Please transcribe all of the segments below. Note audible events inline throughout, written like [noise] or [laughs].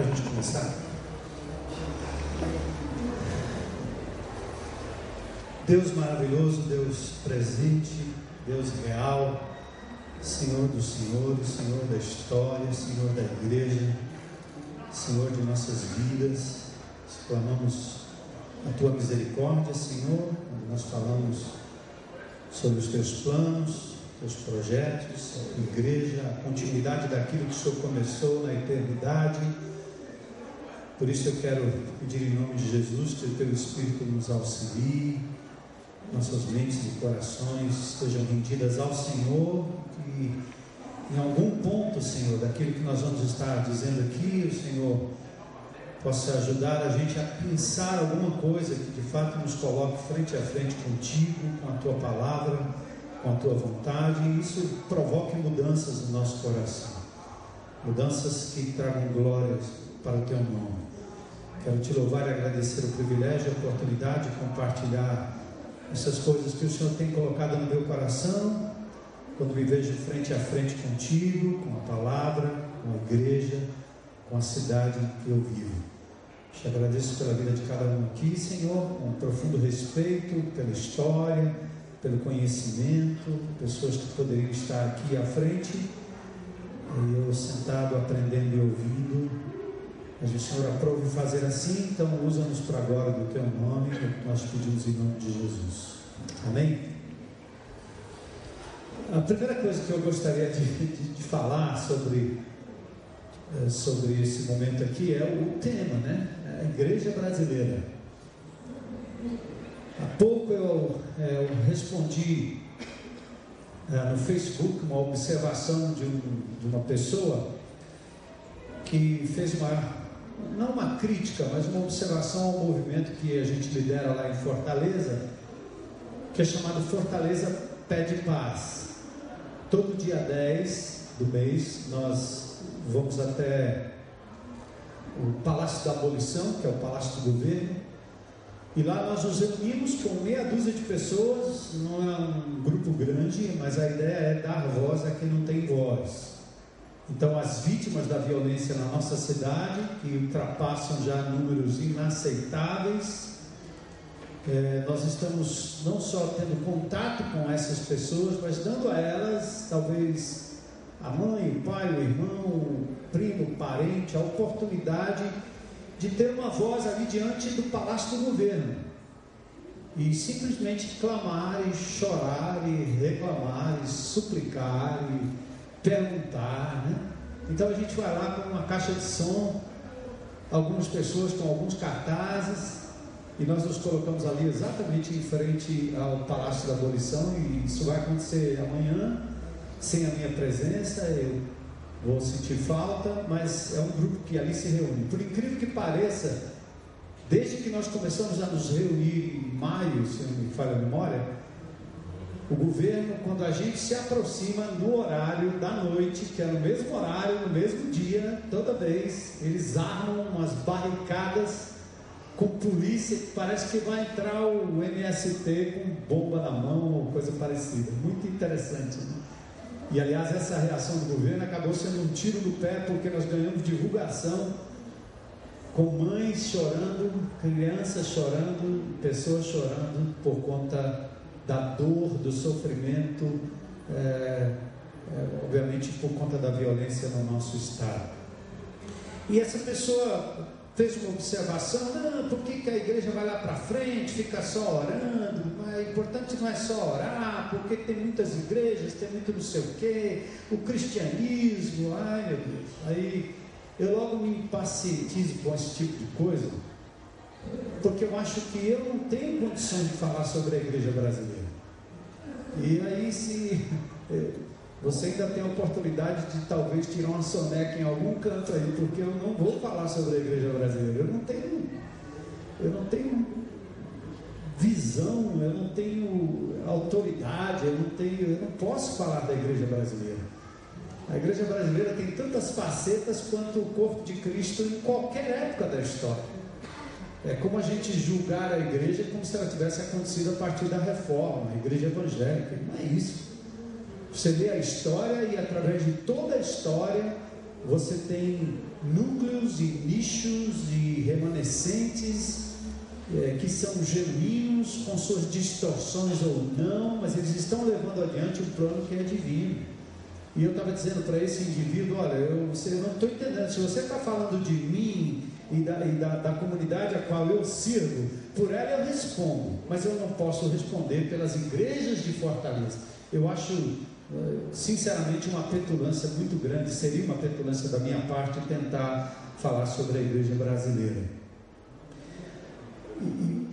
para a gente começar? Deus maravilhoso, Deus presente, Deus real, Senhor dos senhores, Senhor da história, Senhor da igreja, Senhor de nossas vidas, clamamos a tua misericórdia, Senhor, nós falamos sobre os teus planos, teus projetos, a igreja, a continuidade daquilo que o Senhor começou na eternidade. Por isso eu quero pedir em nome de Jesus que o teu Espírito nos auxilie, nossas mentes e corações estejam rendidas ao Senhor, que em algum ponto, Senhor, daquilo que nós vamos estar dizendo aqui, o Senhor possa ajudar a gente a pensar alguma coisa que de fato nos coloque frente a frente contigo, com a tua palavra, com a tua vontade, e isso provoque mudanças no nosso coração, mudanças que tragam glórias para o teu nome. Quero te louvar e agradecer o privilégio a oportunidade de compartilhar essas coisas que o Senhor tem colocado no meu coração, quando me vejo frente a frente contigo, com a palavra, com a igreja, com a cidade que eu vivo. Te agradeço pela vida de cada um aqui, Senhor, com um profundo respeito pela história, pelo conhecimento, pessoas que poderiam estar aqui à frente, e eu sentado aprendendo e ouvindo. Mas o Senhor aprove fazer assim, então usa-nos para agora do teu nome, que nós pedimos em nome de Jesus. Amém? A primeira coisa que eu gostaria de, de, de falar sobre, eh, sobre esse momento aqui é o tema, né? A igreja brasileira. Há pouco eu, eh, eu respondi uh, no Facebook uma observação de, um, de uma pessoa que fez uma não uma crítica, mas uma observação ao movimento que a gente lidera lá em Fortaleza, que é chamado Fortaleza Pede Paz. Todo dia 10 do mês nós vamos até o Palácio da Abolição, que é o Palácio do Governo, e lá nós nos reunimos com meia dúzia de pessoas, não é um grupo grande, mas a ideia é dar voz a quem não tem voz. Então, as vítimas da violência na nossa cidade, que ultrapassam já números inaceitáveis, é, nós estamos não só tendo contato com essas pessoas, mas dando a elas, talvez, a mãe, o pai, o irmão, o primo, o parente, a oportunidade de ter uma voz ali diante do palácio do governo. E simplesmente clamar e chorar e reclamar e suplicar e perguntar, né? Então a gente vai lá com uma caixa de som, algumas pessoas com alguns cartazes, e nós nos colocamos ali exatamente em frente ao Palácio da Abolição, e isso vai acontecer amanhã, sem a minha presença, eu vou sentir falta, mas é um grupo que ali se reúne. Por incrível que pareça, desde que nós começamos a nos reunir em maio, se não me falha a memória, o governo, quando a gente se aproxima no horário da noite, que é no mesmo horário, no mesmo dia, toda vez, eles armam umas barricadas com polícia parece que vai entrar o MST com bomba na mão ou coisa parecida. Muito interessante. Né? E aliás, essa reação do governo acabou sendo um tiro no pé, porque nós ganhamos divulgação com mães chorando, crianças chorando, pessoas chorando por conta da dor, do sofrimento, é, é, obviamente por conta da violência no nosso estado. E essa pessoa fez uma observação, não, por que, que a igreja vai lá para frente, fica só orando, mas o importante não é só orar, porque tem muitas igrejas, tem muito não sei o quê, o cristianismo, ai meu Deus. Aí eu logo me impacientizo com esse tipo de coisa, porque eu acho que eu não tenho condição de falar sobre a igreja brasileira. E aí, se [laughs] você ainda tem a oportunidade de talvez tirar uma soneca em algum canto aí, porque eu não vou falar sobre a igreja brasileira. Eu não tenho, eu não tenho visão, eu não tenho autoridade, eu não tenho, eu não posso falar da igreja brasileira. A igreja brasileira tem tantas facetas quanto o corpo de Cristo em qualquer época da história. É como a gente julgar a igreja como se ela tivesse acontecido a partir da reforma, a igreja evangélica. Não é isso. Você lê a história e através de toda a história, você tem núcleos e nichos e remanescentes é, que são genuínos, com suas distorções ou não, mas eles estão levando adiante um plano que é divino. E eu estava dizendo para esse indivíduo: olha, eu, você, eu não estou entendendo, se você está falando de mim e, da, e da, da comunidade a qual eu sirvo, por ela eu respondo, mas eu não posso responder pelas igrejas de Fortaleza. Eu acho, eh, sinceramente, uma petulância muito grande, seria uma petulância da minha parte tentar falar sobre a igreja brasileira.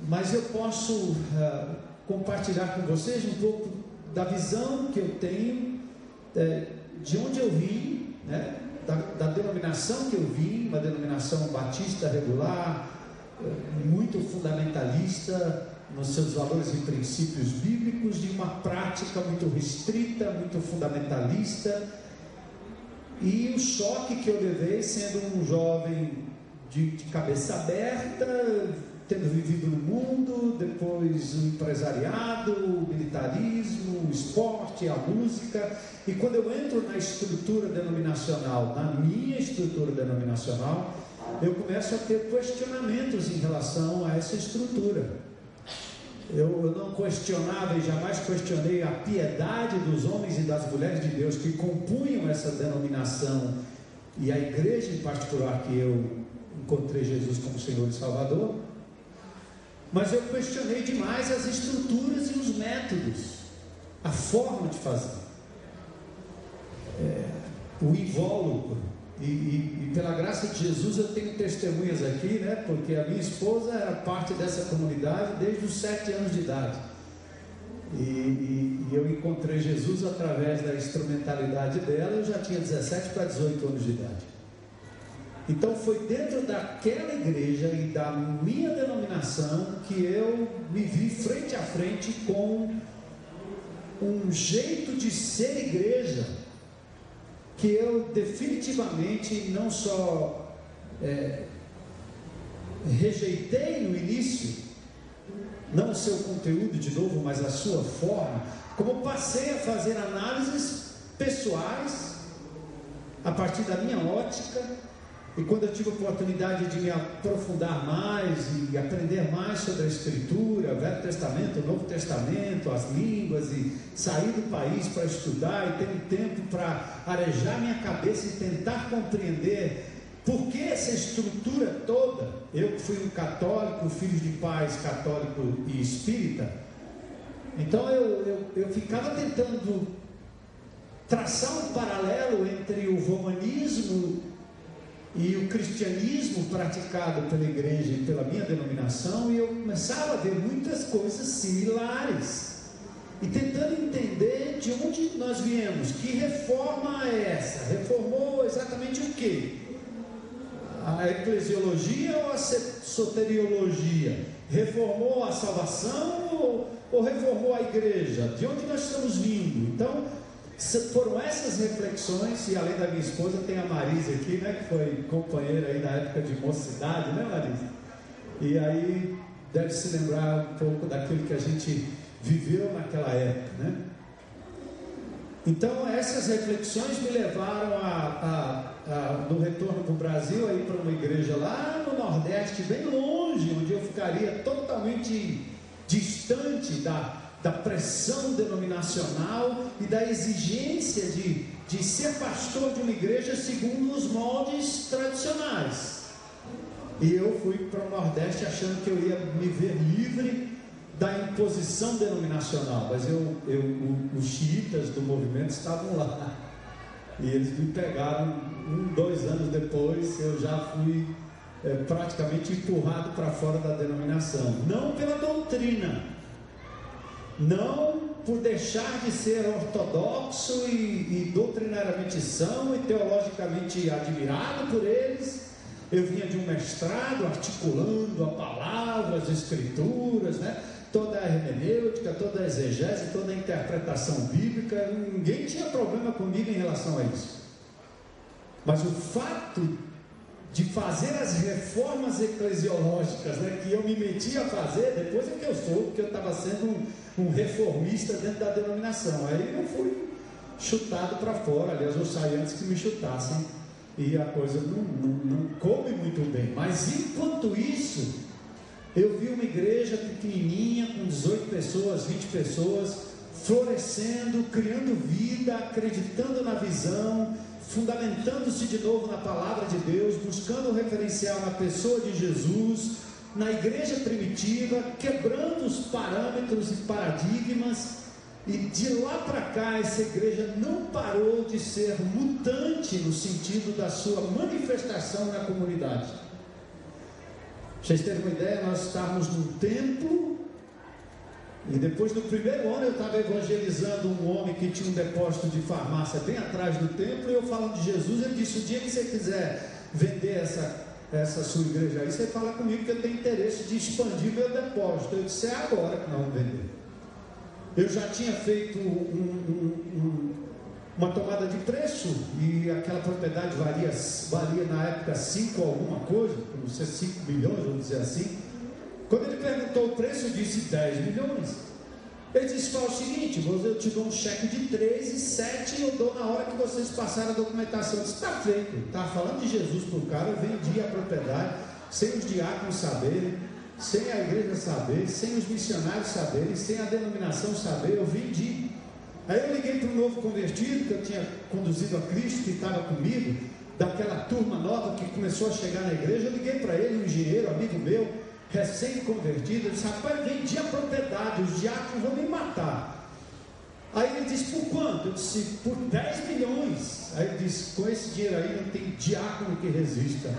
Mas eu posso uh, compartilhar com vocês um pouco da visão que eu tenho, uh, de onde eu vim, né? Da, da, denominação que eu vim, uma denominação batista regular, uh, muito fundamentalista nos seus valores e princípios bíblicos, de uma prática muito restrita, muito fundamentalista. E o choque que eu levei sendo um jovem de, de cabeça aberta, tendo vivido no mundo, depois o empresariado, o militarismo, o esporte, a música. E quando eu entro na estrutura denominacional, na minha estrutura denominacional, eu começo a ter questionamentos em relação a essa estrutura. Eu, eu não questionava e jamais questionei a piedade dos homens e das mulheres de Deus que compunham essa denominação e a igreja em particular que eu encontrei Jesus como Senhor e Salvador. Mas eu questionei demais as estruturas e os métodos, a forma de fazer, é, o invólucro. E, e, e, pela graça de Jesus eu tenho testemunhas aqui, né? Porque a minha esposa era parte dessa comunidade desde os sete anos de idade. E, e, eu encontrei Jesus através da instrumentalidade dela, eu já tinha 17 para 18 anos de idade. Então foi dentro daquela igreja e da minha denominação que eu me vi frente a frente com um jeito de ser igreja que eu definitivamente não só é, rejeitei no início, não o seu conteúdo de novo, mas a sua forma, como passei a fazer análises pessoais a partir da minha ótica e quando eu tive a oportunidade de me aprofundar mais e aprender mais sobre a Escritura, o Velho Testamento, o Novo Testamento, as línguas, e sair do país para estudar e ter um tempo para arejar minha cabeça e tentar compreender por que essa estrutura toda, eu que fui um católico, filho de pais católico e espírita, então eu, eu, eu ficava tentando traçar um paralelo entre o romanismo e o cristianismo praticado pela igreja e pela minha denominação, e eu começava a ver muitas coisas similares. E tentando entender de onde nós viemos, que reforma é essa? Reformou exatamente o que? A eclesiologia ou a soteriologia? Reformou a salvação ou, ou reformou a igreja? De onde nós estamos vindo? Então, foram essas reflexões, e além da minha esposa, tem a Marisa aqui, né, que foi companheira aí na época de mocidade, né, Marisa? E aí deve se lembrar um pouco daquilo que a gente viveu naquela época, né? Então, essas reflexões me levaram a, a, a no retorno para o Brasil, aí para uma igreja lá no Nordeste, bem longe, onde eu ficaria totalmente distante da, da pressão denominacional e da exigência de, de ser pastor de uma igreja segundo os moldes tradicionais. E eu fui para o Nordeste achando que eu ia me ver livre da imposição denominacional, mas eu, eu, os xiitas do movimento estavam lá. E eles me pegaram um, dois anos depois, eu já fui é, praticamente empurrado para fora da denominação. Não pela doutrina, não por deixar de ser ortodoxo e, e doutrinariamente são e teologicamente admirado por eles. Eu vinha de um mestrado articulando a palavra, as escrituras, né? toda a hermenêutica, toda a exegese, toda a interpretação bíblica. Ninguém tinha problema comigo em relação a isso. Mas o fato de fazer as reformas eclesiológicas né, que eu me meti a fazer, depois é que eu soube que eu estava sendo um, um, reformista dentro da denominação. Aí eu fui chutado para fora, aliás, eu saí antes que me chutassem e a coisa não, não, não come muito bem. Mas enquanto isso, eu vi uma igreja pequenininha, com 18 pessoas, 20 pessoas, florescendo, criando vida, acreditando na visão, fundamentando-se de novo na palavra de Deus, buscando o referencial na pessoa de Jesus, na igreja primitiva, quebrando os parâmetros e paradigmas e de lá para cá, essa igreja não parou de ser mutante no sentido da sua manifestação na comunidade. Vocês terem uma ideia, nós estávamos num templo, e depois do primeiro ano eu estava evangelizando um homem que tinha um depósito de farmácia bem atrás do templo, e eu falando de Jesus, ele disse: o dia que você quiser vender essa, essa sua igreja aí, você fala comigo que eu tenho interesse de expandir meu depósito. Eu disse: é agora que nós vamos vender. Eu já tinha feito um, um, um, uma tomada de preço e aquela propriedade valia, valia na época 5 alguma coisa, não sei, 5 milhões, vamos dizer assim. Quando ele perguntou o preço, eu disse 10 milhões. Ele disse: fala o seguinte, eu te dou um cheque de 3 e 7 e eu dou na hora que vocês passarem a documentação. Está feito. Estava falando de Jesus para o cara, eu vendi a propriedade, sem os diáconos saberem sem a igreja saber, sem os missionários saberem, sem a denominação saber, eu vendi. Aí eu liguei para um novo convertido que eu tinha conduzido a Cristo, que estava comigo, daquela turma nova que começou a chegar na igreja. Eu liguei para ele, um engenheiro, amigo meu, recém-convertido. Disse: Rapaz, vendi a propriedade, os diáconos vão me matar. Aí ele disse: Por quanto? Eu disse: Por 10 milhões. Aí ele disse: Com esse dinheiro aí não tem diácono que resista.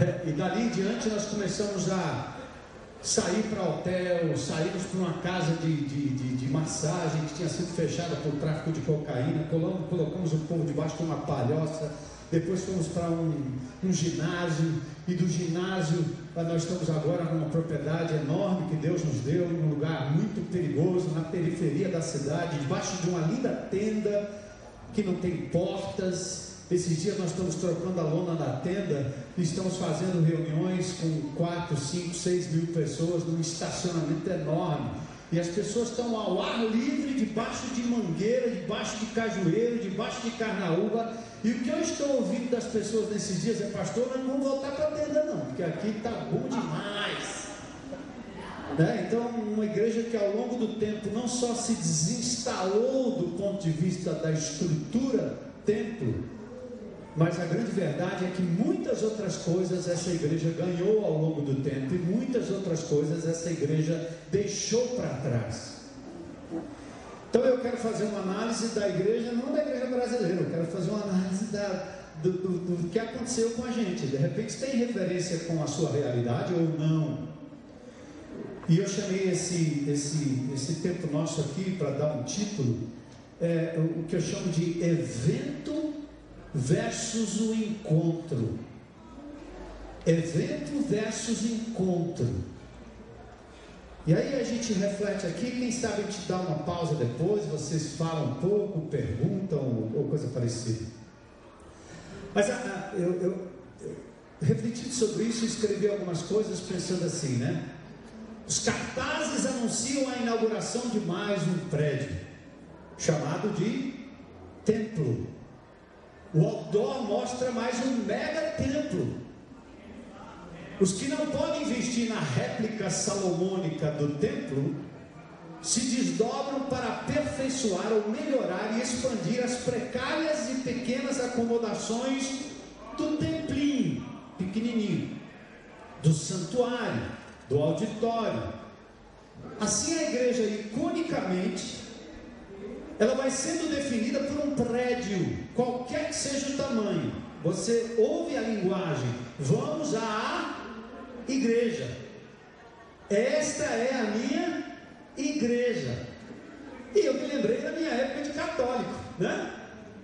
É, e dali em diante nós começamos a sair para hotel, saímos para uma casa de, de, de, de, massagem que tinha sido fechada por tráfico de cocaína, colocamos, colocamos o povo debaixo de uma palhoça, depois fomos para um, um ginásio, e do ginásio nós estamos agora numa propriedade enorme que Deus nos deu, num lugar muito perigoso, na periferia da cidade, debaixo de uma linda tenda que não tem portas, esses dias nós estamos trocando a lona da tenda e estamos fazendo reuniões com 4, 5, 6 mil pessoas num estacionamento enorme. E as pessoas estão ao ar livre, debaixo de mangueira, debaixo de cajueiro, debaixo de carnaúba. E o que eu estou ouvindo das pessoas nesses dias é, pastor, nós não vamos voltar para a tenda não, porque aqui está bom demais. Né? Então, uma igreja que ao longo do tempo não só se desinstalou do ponto de vista da estrutura templo, mas a grande verdade é que muitas outras coisas essa igreja ganhou ao longo do tempo e muitas outras coisas essa igreja deixou para trás. Então eu quero fazer uma análise da igreja, não da igreja brasileira, eu quero fazer uma análise da, do, do, do que aconteceu com a gente. De repente tem referência com a sua realidade ou não. E eu chamei esse, esse, esse tempo nosso aqui para dar um título, é, o que eu chamo de evento versus o encontro. Evento versus encontro. E aí a gente reflete aqui, quem sabe gente dá uma pausa depois, vocês falam um pouco, perguntam ou coisa parecida. Mas ah, ah, eu, eu, eu refletindo sobre isso, escrevi algumas coisas pensando assim, né? Os cartazes anunciam a inauguração de mais um prédio, chamado de templo. O outdoor mostra mais um mega templo. Os que não podem investir na réplica salomônica do templo se desdobram para aperfeiçoar ou melhorar e expandir as precárias e pequenas acomodações do templinho pequenininho, do santuário, do auditório. Assim a igreja iconicamente ela vai sendo definida por um prédio, qualquer que seja o tamanho. Você ouve a linguagem, vamos à igreja. Esta é a minha igreja. E eu me lembrei da minha época de católico, né?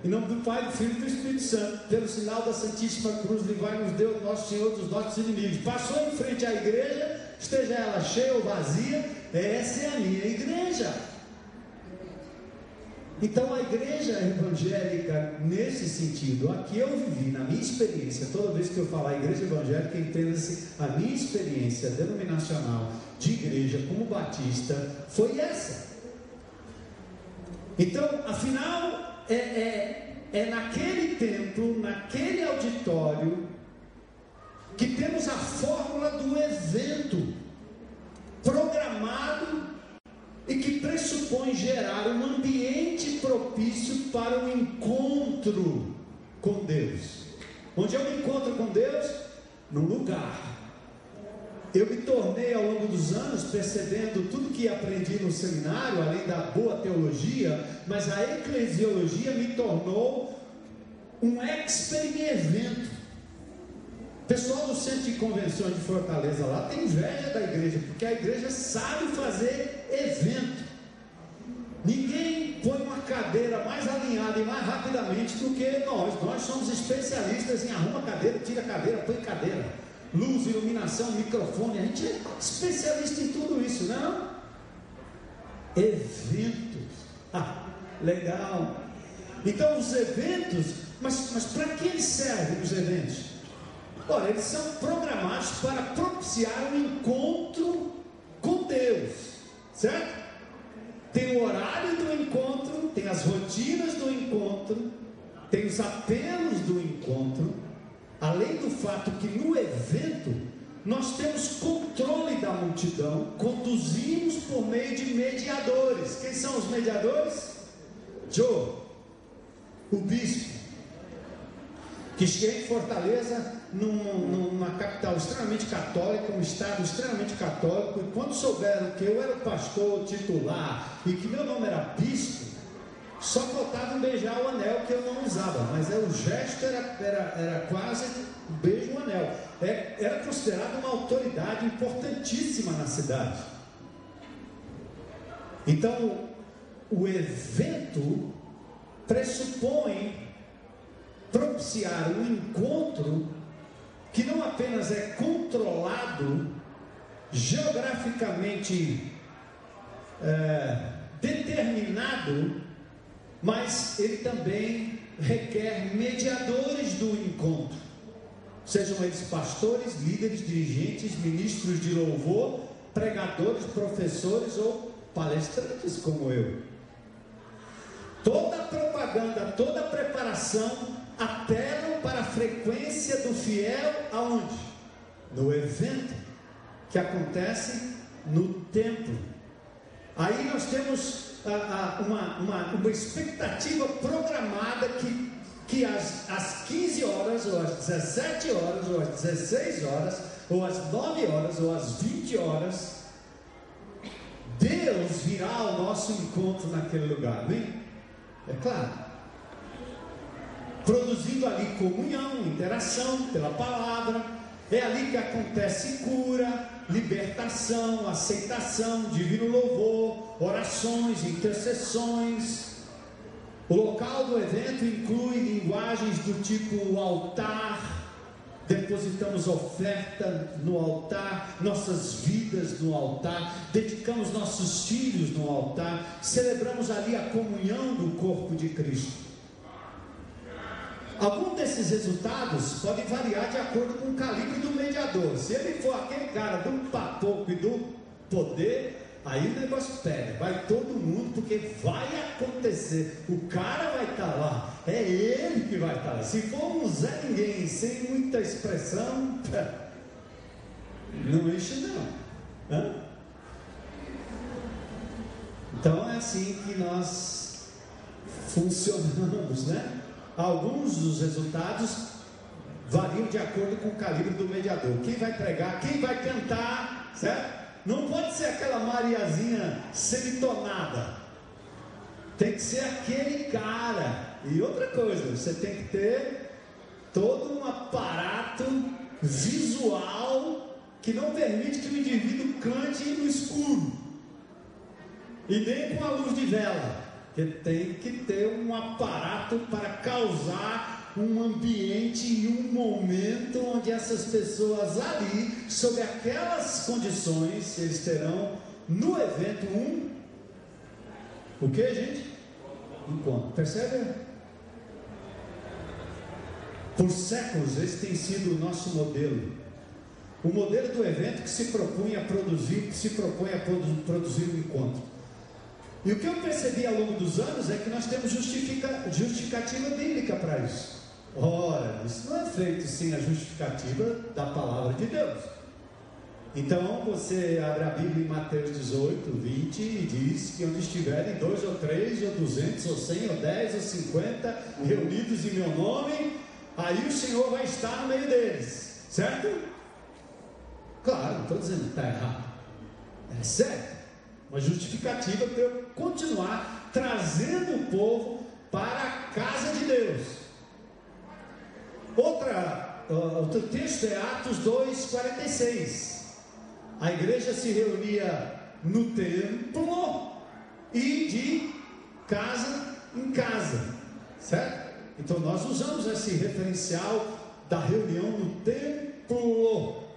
Em nome do Pai, do Filho e do Espírito Santo, pelo sinal da Santíssima Cruz, livrai-nos Deus, nosso Senhor, dos nossos inimigos. Passou em frente à igreja, esteja ela cheia ou vazia, essa é a minha igreja. Então a igreja evangélica, nesse sentido, a que eu vivi, na minha experiência, toda vez que eu falar igreja evangélica, entenda-se a minha experiência denominacional de igreja como batista, foi essa. Então, afinal, é, é, é naquele templo, naquele auditório, que temos a fórmula do evento programado e que pressupõe gerar um ambiente propício para o encontro com Deus. Onde eu me encontro com Deus? Num lugar. Eu me tornei ao longo dos anos percebendo tudo que aprendi no seminário, além da boa teologia, mas a eclesiologia me tornou um expert em evento. Pessoal do Centro de Convenções de Fortaleza lá tem inveja da igreja, porque a igreja sabe fazer evento. Ninguém põe uma cadeira mais alinhada e mais rapidamente do que nós. Nós somos especialistas em arruma cadeira, tira cadeira, põe cadeira. Luz, iluminação, microfone. A gente é especialista em tudo isso, não é? Eventos. Ah, legal. Então os eventos, mas, mas para que servem os eventos? Ora, eles são programados para propiciar um encontro com Deus, certo? Tem o horário do encontro, tem as rotinas do encontro, tem os apelos do encontro, além do fato que no evento nós temos controle da multidão, conduzimos por meio de mediadores. Quem são os mediadores? Joe, o bispo, que chega em Fortaleza, numa capital extremamente católica, um estado extremamente católico, e quando souberam que eu era o pastor titular e que meu nome era bispo, só faltava beijar o anel que eu não usava, mas é, o gesto era, era, era quase um beijo no anel. É, era considerado uma autoridade importantíssima na cidade. Então, o evento pressupõe propiciar um encontro que não apenas é controlado, geograficamente é, determinado, mas ele também requer mediadores do encontro, sejam eles pastores, líderes, dirigentes, ministros de louvor, pregadores, professores ou palestrantes como eu. Toda propaganda, toda preparação apelam para a frequência do fiel aonde? No evento que acontece no templo. Aí nós temos ah, ah, uma, uma, uma expectativa programada que, que às, às 15 horas, ou às 17 horas, ou às 16 horas, ou às 9 horas, ou às 20 horas, Deus virá ao nosso encontro naquele lugar, amém? É claro produzindo ali comunhão, interação pela palavra. É ali que acontece cura, libertação, aceitação, divino louvor, orações, intercessões. O local do evento inclui linguagens do tipo altar, depositamos oferta no altar, nossas vidas no altar, dedicamos nossos filhos no altar, celebramos ali a comunhão do corpo de Cristo. Alguns desses resultados podem variar de acordo com o calibre do mediador. Se ele for aquele cara do papoco e do poder, aí o negócio pega, vai todo mundo, porque vai acontecer. O cara vai estar lá, é ele que vai estar lá. Se for um Zé Ninguém, sem muita expressão, [laughs] não enche não. Hã? Então é assim que nós funcionamos, né? Alguns dos resultados variam de acordo com o calibre do mediador. Quem vai pregar, quem vai cantar, certo? Não pode ser aquela Mariazinha semitonada. Tem que ser aquele cara. E outra coisa, você tem que ter todo um aparato visual que não permite que o indivíduo cante no escuro. E nem com a luz de vela. Ele tem que ter um aparato para causar um ambiente e um momento onde essas pessoas ali, sob aquelas condições, eles terão no evento um o que, gente? Encontro. Percebe? Por séculos esse tem sido o nosso modelo. O modelo do evento que se propõe a produzir, que se propõe a produzir um encontro. E o que eu percebi ao longo dos anos é que nós temos justifica, justificativa bíblica para isso. Ora, isso não é feito sem a justificativa da palavra de Deus. Então você abre a Bíblia em Mateus 18, 20 e diz que onde estiverem dois ou três, ou duzentos, ou cem, ou dez, ou cinquenta reunidos em meu nome, aí o Senhor vai estar no meio deles, certo? Claro, não estou dizendo que está errado, é certo. Uma justificativa para eu continuar trazendo o povo para a casa de Deus. Outra, outro texto é Atos 2, 46 a igreja se reunia no templo e de casa em casa, certo? Então nós usamos esse referencial da reunião no templo.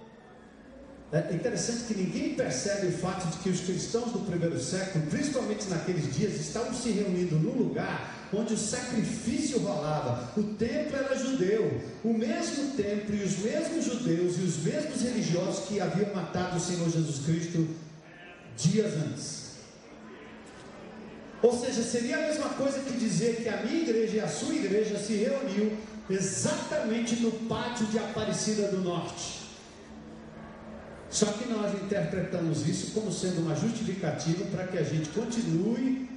É interessante que ninguém percebe o fato de que os cristãos do primeiro século, principalmente naqueles dias, estavam se reunindo num lugar onde o sacrifício rolava. O templo era judeu, o mesmo templo e os mesmos judeus e os mesmos religiosos que haviam matado o Senhor Jesus Cristo dias antes. Ou seja, seria a mesma coisa que dizer que a minha igreja e a sua igreja se reuniu exatamente no pátio de Aparecida do Norte. Só que nós interpretamos isso como sendo uma justificativa para que a gente continue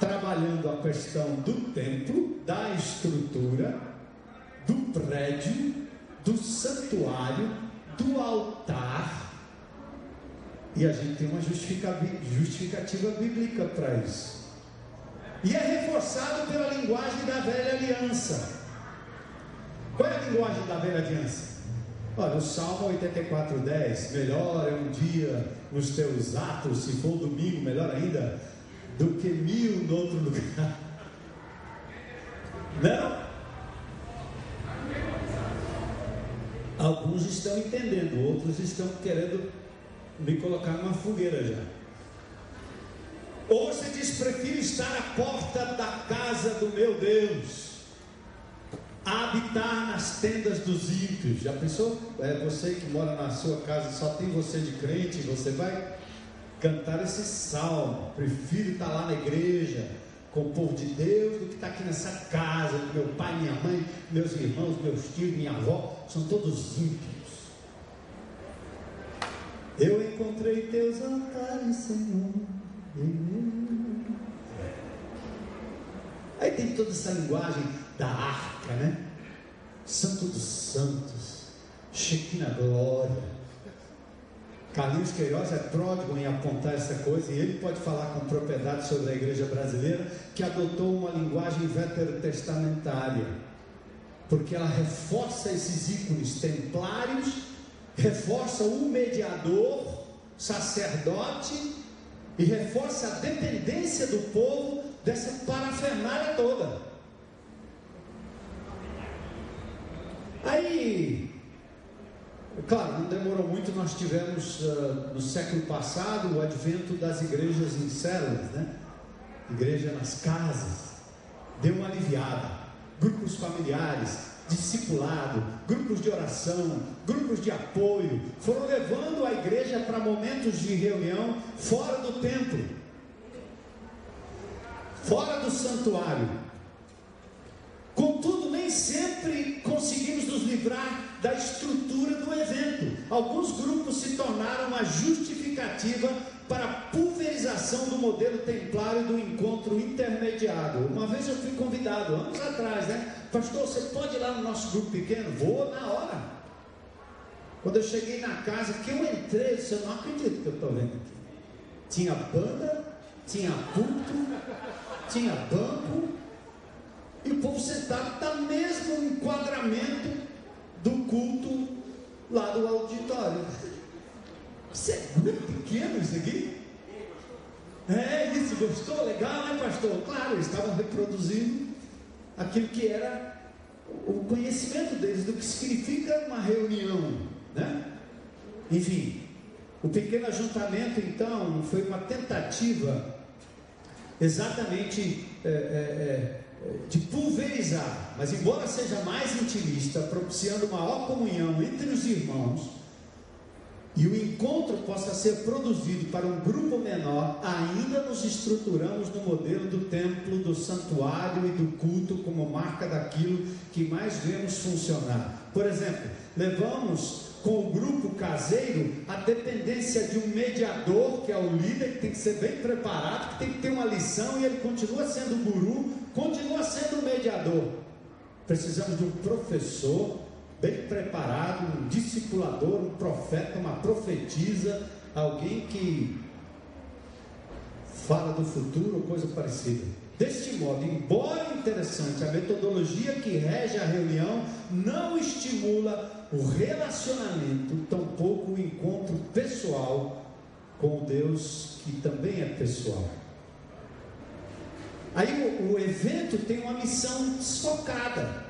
trabalhando a questão do templo, da estrutura, do prédio, do santuário, do altar. E a gente tem uma justificativa bíblica para isso. E é reforçado pela linguagem da velha aliança. Qual é a linguagem da velha aliança? Olha, o Salmo 84,10: Melhor é um dia nos teus atos, se for domingo, melhor ainda, do que mil no outro lugar. [laughs] Não? Alguns estão entendendo, outros estão querendo me colocar numa fogueira já. Ou você diz: prefiro estar à porta da casa do meu Deus, habitar nas tendas dos ímpios. Já pensou? É você que mora na sua casa, só tem você de crente, você vai cantar esse salmo. Prefiro estar lá na igreja com o povo de Deus do que estar aqui nessa casa, meu pai, minha mãe, meus irmãos, meus tios, minha avó, são todos ímpios. Eu encontrei teus altares, Senhor. Aí tem toda essa linguagem da arca, né? Santo dos Santos, Shekinah Glória Carlinhos Queiroz é pródigo em apontar essa coisa e ele pode falar com propriedade sobre a igreja brasileira que adotou uma linguagem veterotestamentária, porque ela reforça esses ícones templários, reforça o mediador, sacerdote e reforça a dependência do povo dessa parafernália toda. Aí Claro, não demorou muito, nós tivemos uh, no século passado o advento das igrejas em células, né? Igreja nas casas, deu uma aliviada. Grupos familiares, discipulado, grupos de oração, grupos de apoio, foram levando a igreja para momentos de reunião fora do templo, fora do santuário. Contudo, nem sempre conseguimos nos livrar da estrutura do evento. Alguns grupos se tornaram uma justificativa para a pulverização do modelo templário do encontro intermediário. Uma vez eu fui convidado, anos atrás, né? Pastor, você pode ir lá no nosso grupo pequeno? Vou na hora. Quando eu cheguei na casa, que eu entrei, eu disse, eu não acredito que eu estou vendo aqui. Tinha banda, tinha pulto, tinha banco, e o povo sentado está mesmo enquadramento do culto lá do auditório. Isso é muito pequeno isso aqui? É isso, gostou? Legal, né, pastor? Claro, eles estavam reproduzindo aquilo que era o conhecimento deles do que significa uma reunião, né? Enfim, o pequeno ajuntamento, então, foi uma tentativa exatamente é, é, é, de pulverizar, mas embora seja mais intimista, propiciando maior comunhão entre os irmãos, e o encontro possa ser produzido para um grupo menor, ainda nos estruturamos no modelo do templo, do santuário e do culto como marca daquilo que mais vemos funcionar. Por exemplo, levamos com o grupo caseiro a dependência de um mediador, que é o líder, que tem que ser bem preparado, que tem que ter uma lição e ele continua sendo guru, continua sendo mediador. Precisamos de um professor bem preparado, um discipulador, um profeta, uma profetisa, alguém que fala do futuro ou coisa parecida. Deste modo, embora interessante, a metodologia que rege a reunião não estimula o relacionamento, tampouco o encontro pessoal com Deus, que também é pessoal. Aí o, o evento tem uma missão desfocada.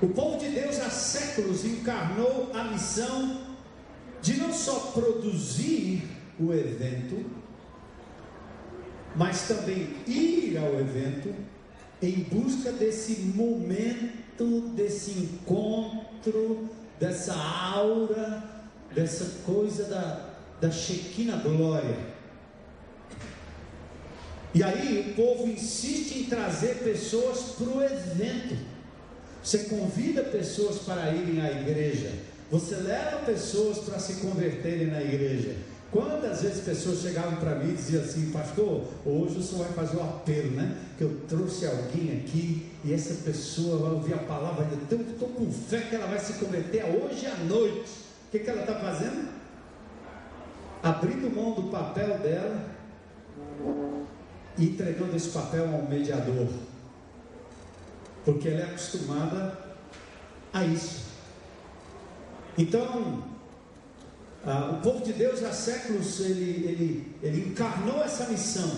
O povo de Deus há séculos encarnou a missão de não só produzir o evento, mas também ir ao evento em busca desse momento, desse encontro, dessa aura, dessa coisa da, da glória. E aí o povo insiste em trazer pessoas para o evento. Você convida pessoas para irem à igreja. Você leva pessoas para se converterem na igreja. Quantas vezes pessoas chegavam para mim e diziam assim, pastor, hoje o senhor vai fazer o apelo, né? Que eu trouxe alguém aqui e essa pessoa vai ouvir a palavra de Deus. Eu estou com fé que ela vai se converter hoje à noite. O que, que ela está fazendo? Abrindo mão do papel dela e entregando esse papel a um mediador porque ela é acostumada a isso. Então, ah, o povo de Deus há séculos ele, ele, ele encarnou essa missão,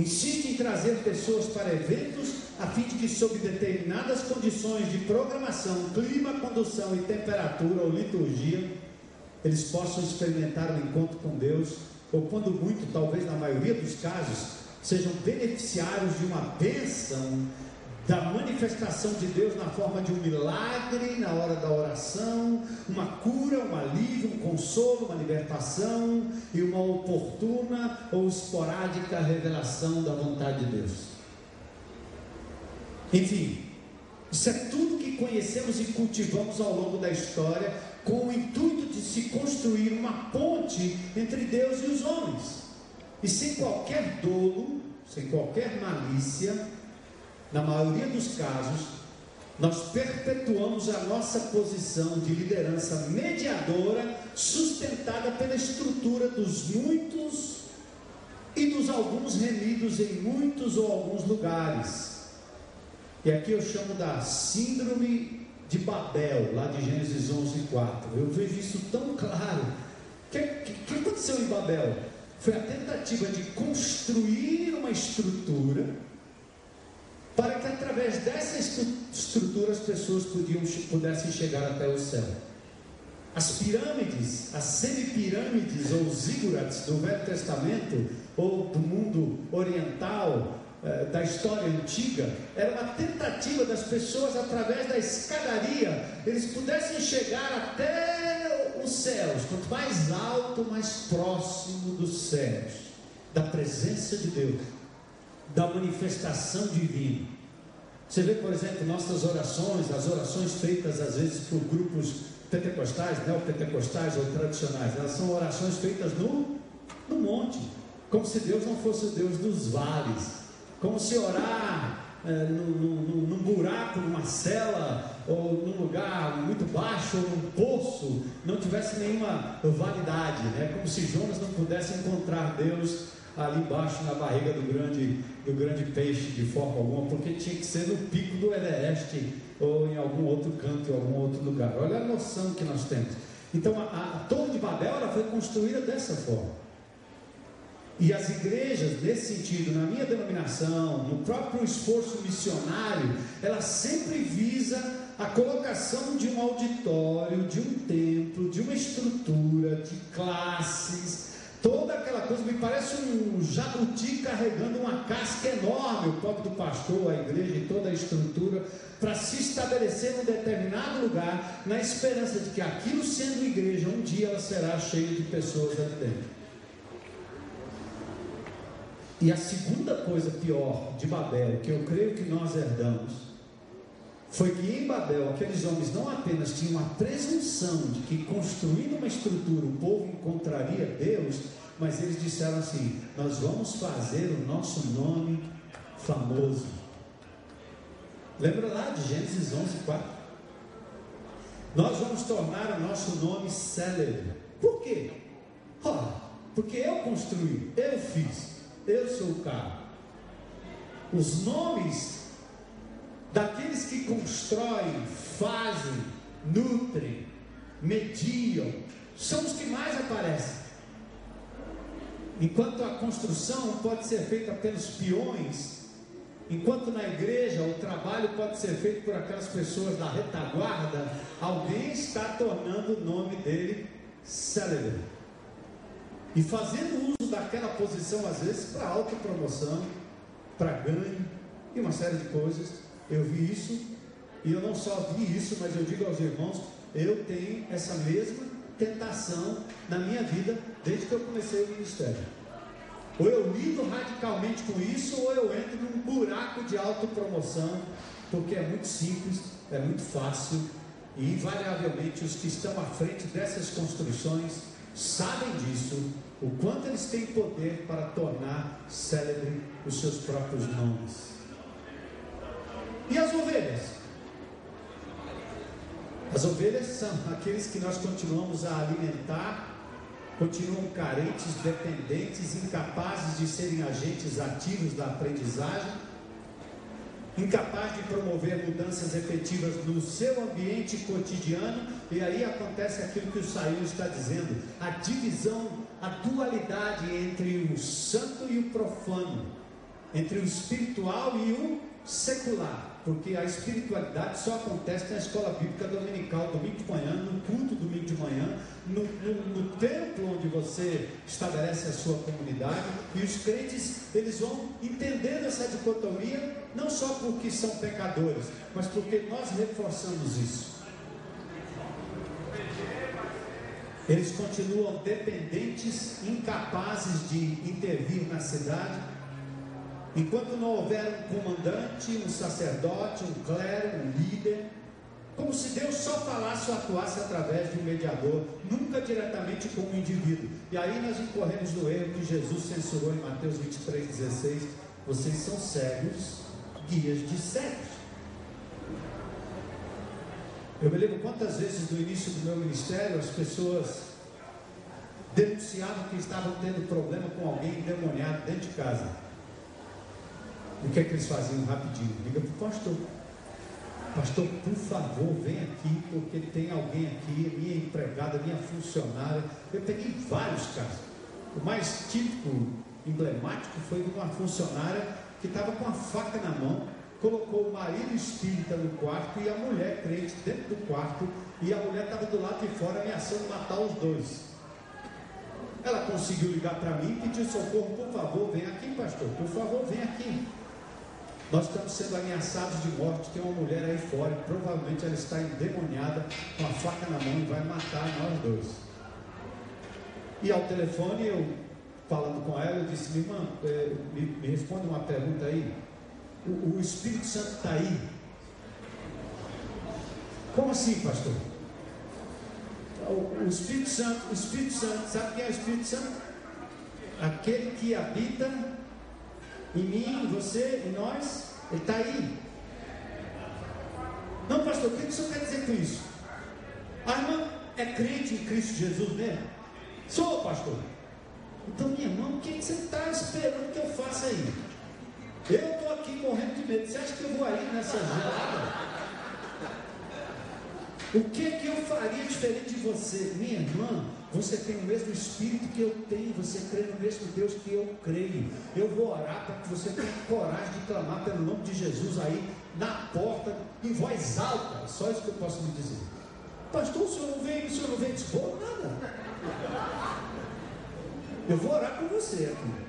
insiste em trazer pessoas para eventos a fim de que, sob determinadas condições de programação, clima, condução e temperatura ou liturgia, eles possam experimentar o encontro com Deus, ou quando muito, talvez na maioria dos casos, sejam beneficiários de uma bênção da manifestação de Deus na forma de um milagre na hora da oração, uma cura, um alívio, um consolo, uma libertação e uma oportuna ou esporádica revelação da vontade de Deus. Enfim, isso é tudo que conhecemos e cultivamos ao longo da história com o intuito de se construir uma ponte entre Deus e os homens. E sem qualquer dolo, sem qualquer malícia, na maioria dos casos, nós perpetuamos a nossa posição de liderança mediadora, sustentada pela estrutura dos muitos e dos alguns remidos em muitos ou alguns lugares. E aqui eu chamo da síndrome de Babel, lá de Gênesis 11, 4. Eu vejo isso tão claro. O que, que, que aconteceu em Babel? Foi a tentativa de construir uma estrutura para que através dessa estrutura as pessoas podiam, pudessem chegar até o céu. As pirâmides, as semipirâmides ou zigurats do Velho Testamento ou do mundo oriental, eh, da história antiga, era uma tentativa das pessoas, através da escadaria, eles pudessem chegar até os céus. Quanto mais alto, mais próximo dos céus, da presença de Deus da manifestação divina. Você vê, por exemplo, nossas orações, as orações feitas às vezes por grupos pentecostais, neopentecostais ou tradicionais, elas são orações feitas no, no monte, como se Deus não fosse o Deus dos vales, como se orar é, num, buraco, numa cela, ou num lugar muito baixo, ou num poço, não tivesse nenhuma validade, né? como se Jonas não pudesse encontrar Deus ali embaixo na barriga do grande, do grande peixe de forma alguma, porque tinha que ser no pico do Everest ou em algum outro canto, em algum outro lugar. Olha a noção que nós temos. Então a, a Torre de Babel ela foi construída dessa forma. E as igrejas, nesse sentido, na minha denominação, no próprio esforço missionário, ela sempre visa a colocação de um auditório, de um templo, de uma estrutura, de classes, Toda aquela coisa me parece um jabuti carregando uma casca enorme, o pobre do pastor, a igreja e toda a estrutura, para se estabelecer num determinado lugar, na esperança de que aquilo sendo igreja, um dia ela será cheia de pessoas ali dentro. E a segunda coisa pior de Babel, que eu creio que nós herdamos, foi que em Babel aqueles homens não apenas tinham a presunção de que construindo uma estrutura o povo encontraria Deus, mas eles disseram assim: Nós vamos fazer o nosso nome famoso. Lembra lá de Gênesis 11, 4? Nós vamos tornar o nosso nome célebre. Por quê? Porque eu construí, eu fiz, eu sou o cara. Os nomes daqueles que constroem, fazem, nutrem, mediam, são os que mais aparecem. Enquanto a construção pode ser feita pelos peões, enquanto na igreja o trabalho pode ser feito por aquelas pessoas da retaguarda, alguém está tornando o nome dele célebre. E fazendo uso daquela posição, às vezes, para autopromoção, para ganho e uma série de coisas. Eu vi isso, e eu não só vi isso, mas eu digo aos irmãos, eu tenho essa mesma tentação na minha vida desde que eu comecei o ministério. Ou eu lido radicalmente com isso, ou eu entro num buraco de autopromoção, porque é muito simples, é muito fácil, e invariavelmente os que estão à frente dessas construções sabem disso, o quanto eles têm poder para tornar célebre os seus próprios nomes. E as ovelhas? As ovelhas são aqueles que nós continuamos a alimentar, continuam carentes, dependentes, incapazes de serem agentes ativos da aprendizagem, incapazes de promover mudanças efetivas no seu ambiente cotidiano, e aí acontece aquilo que o Saíl está dizendo: a divisão, a dualidade entre o santo e o profano, entre o espiritual e o secular porque a espiritualidade só acontece na escola bíblica dominical, domingo de manhã, no culto domingo de manhã, no, no, no, templo onde você estabelece a sua comunidade, e os crentes, eles vão entendendo essa dicotomia, não só porque são pecadores, mas porque nós reforçamos isso. Eles continuam dependentes, incapazes de intervir na cidade, Enquanto não houver um comandante, um sacerdote, um clero, um líder, como se Deus só falasse ou atuasse através de um mediador, nunca diretamente com um indivíduo. E aí nós incorremos no erro que Jesus censurou em Mateus 23, 16: vocês são cegos, guias de cegos. Eu me lembro quantas vezes no início do meu ministério as pessoas denunciavam que estavam tendo problema com alguém endemoniado dentro de casa. O que é que eles faziam rapidinho? Liga para o pastor. Pastor, por favor, vem aqui, porque tem alguém aqui, minha empregada, minha funcionária. Eu peguei vários casos. O mais típico, emblemático, foi de uma funcionária que estava com a faca na mão, colocou o marido espírita no quarto e a mulher crente dentro do quarto, e a mulher estava do lado de fora ameaçando matar os dois. Ela conseguiu ligar para mim e pediu socorro, por favor, vem aqui, pastor, por favor, vem aqui. Nós estamos sendo ameaçados de morte. Tem uma mulher aí fora, provavelmente ela está endemoniada, com a faca na mão e vai matar nós dois. E ao telefone, eu falando com ela, eu disse: Minha irmã, é, me, me, responde uma pergunta aí. O, o Espírito Santo está aí? Como assim, pastor? O, o Espírito Santo, o Espírito Santo, sabe quem é o Espírito Santo? Aquele que habita em mim, em você, em nós, ele está aí. Não, pastor, o que o senhor quer dizer com isso? A irmã é crente em Cristo Jesus mesmo? Sou, pastor. Então, minha irmã, o que, que você está esperando que eu faça aí? Eu estou aqui morrendo de medo. Você acha que eu vou aí nessa gelada? O que que eu faria diferente de você? Minha irmã, você tem o mesmo espírito que eu tenho, você crê no mesmo Deus que eu creio. Eu vou orar para que você tenha coragem de clamar pelo nome de Jesus aí na porta, em voz alta. Só isso que eu posso lhe dizer. Pastor, o senhor não vem, o senhor não vem dispor nada. Eu vou orar por você aqui.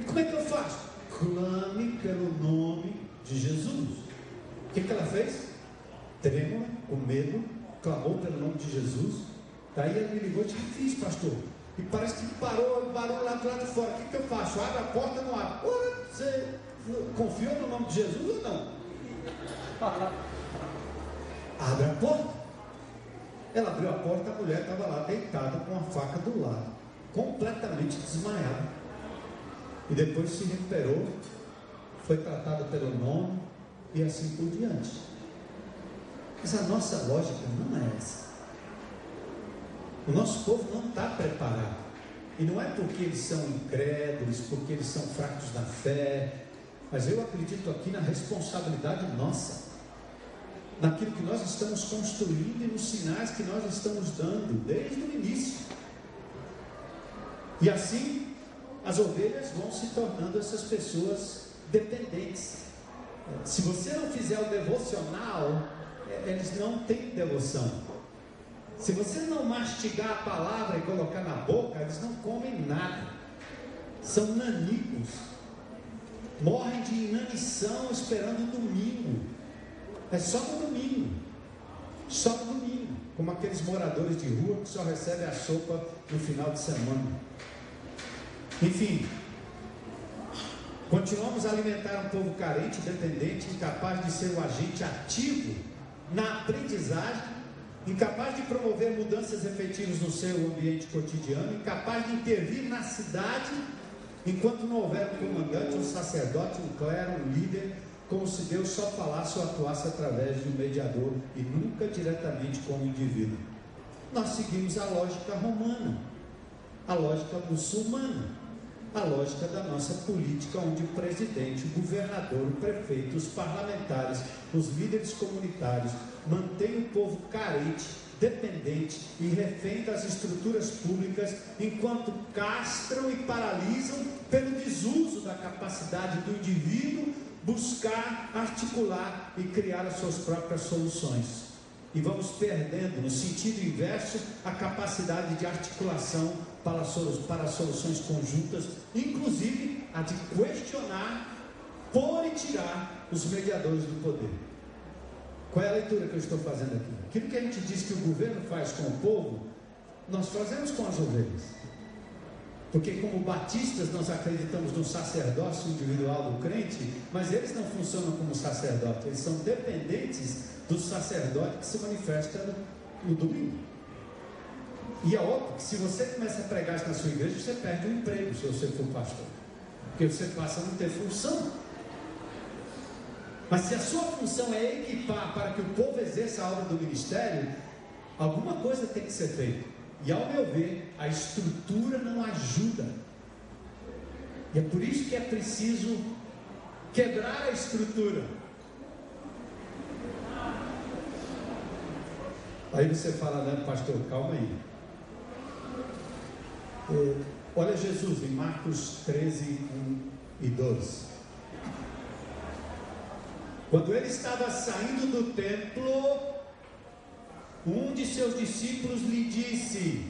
E como é que eu faço? Clame pelo nome de Jesus. O que, que ela fez? Trêmula, com medo, clamou pelo nome de Jesus. Daí ela me ligou e disse: fiz, pastor? E parece que parou barulho lá do lado de fora. O que, que eu faço? Abre a porta não abre? Ora, você confia no nome de Jesus ou não? [laughs] Abre a porta. Ela abriu a porta, a mulher estava lá deitada com a faca do lado, completamente desmaiada. E depois se recuperou, foi tratada pelo nome e assim por diante. Mas a nossa lógica não é essa. O nosso povo não está preparado. E não é porque eles são incrédulos, porque eles são fracos na fé, mas eu acredito aqui na responsabilidade nossa, naquilo que nós estamos construindo e nos sinais que nós estamos dando desde o início. E assim as ovelhas vão se tornando essas pessoas dependentes. Se você não fizer o devocional, é, eles não têm devoção. Se você não mastigar a palavra e colocar na boca, eles não comem nada. São nanicos. Morrem de inanição esperando o domingo. É só no domingo. Só no domingo. Como aqueles moradores de rua que só recebem a sopa no final de semana. Enfim, continuamos a alimentar um povo carente, dependente, incapaz de ser um agente ativo na aprendizagem, incapaz de promover mudanças efetivas no seu ambiente cotidiano, incapaz de intervir na cidade enquanto não houver um comandante, um sacerdote, um clero, um líder, como se Deus só falasse ou atuasse através de um mediador e nunca diretamente com o indivíduo. Nós seguimos a lógica romana, a lógica muçulmana a lógica da nossa política, onde o presidente, o governador, o prefeito, os parlamentares, os líderes comunitários mantêm o povo carente, dependente e refém das estruturas públicas, enquanto castram e paralisam pelo desuso da capacidade do indivíduo buscar, articular e criar as suas próprias soluções. E vamos perdendo, no sentido inverso, a capacidade de articulação para, para soluções conjuntas, inclusive a de questionar, pôr e tirar os mediadores do poder. Qual é a leitura que eu estou fazendo aqui? Aquilo que a gente diz que o governo faz com o povo, nós fazemos com as ovelhas. Porque, como batistas, nós acreditamos no sacerdócio individual do crente, mas eles não funcionam como sacerdote, eles são dependentes do sacerdote que se manifesta no, no domingo. E é óbvio que se você começa a pregar na sua igreja, você perde o emprego se você for pastor. Porque você passa a não ter função. Mas se a sua função é equipar para que o povo exerça a obra do ministério, alguma coisa tem que ser feita. E ao meu ver, a estrutura não ajuda. E é por isso que é preciso quebrar a estrutura. Aí você fala, né, pastor, calma aí. É, olha Jesus em Marcos 13, 1 e 12. Quando ele estava saindo do templo, um de seus discípulos lhe disse: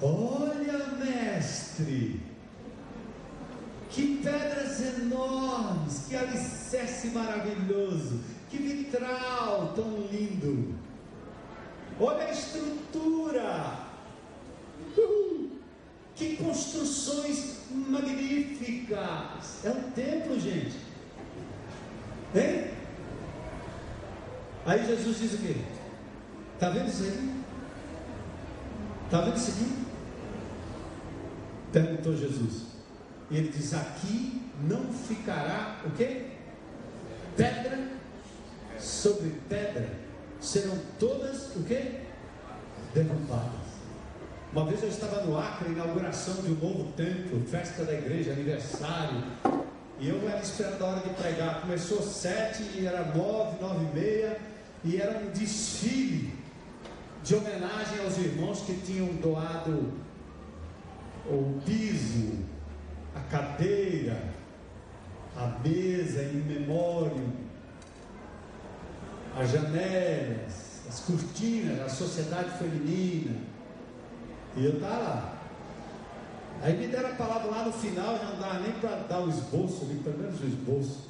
Olha, mestre, que pedras enormes, que alicerce maravilhoso, que vitral tão lindo. Olha a estrutura, que construções magníficas! É um templo, gente. Hein? Aí Jesus diz o quê? Está vendo isso aí? Está vendo isso aqui? Perguntou Jesus. E ele diz: Aqui não ficará o quê? Pedra sobre pedra. Serão todas o quê? Derrubadas. Uma vez eu estava no Acre, inauguração de um novo templo, festa da igreja, aniversário. E eu era esperando a hora de pregar. Começou sete, e era nove, nove e meia. E era um desfile de homenagem aos irmãos que tinham doado o piso, a cadeira, a mesa em memória, as janelas, as cortinas, a sociedade feminina e eu estava lá. Aí me deram a palavra lá no final, já não dava nem para dar o esboço, ali, pelo menos o esboço.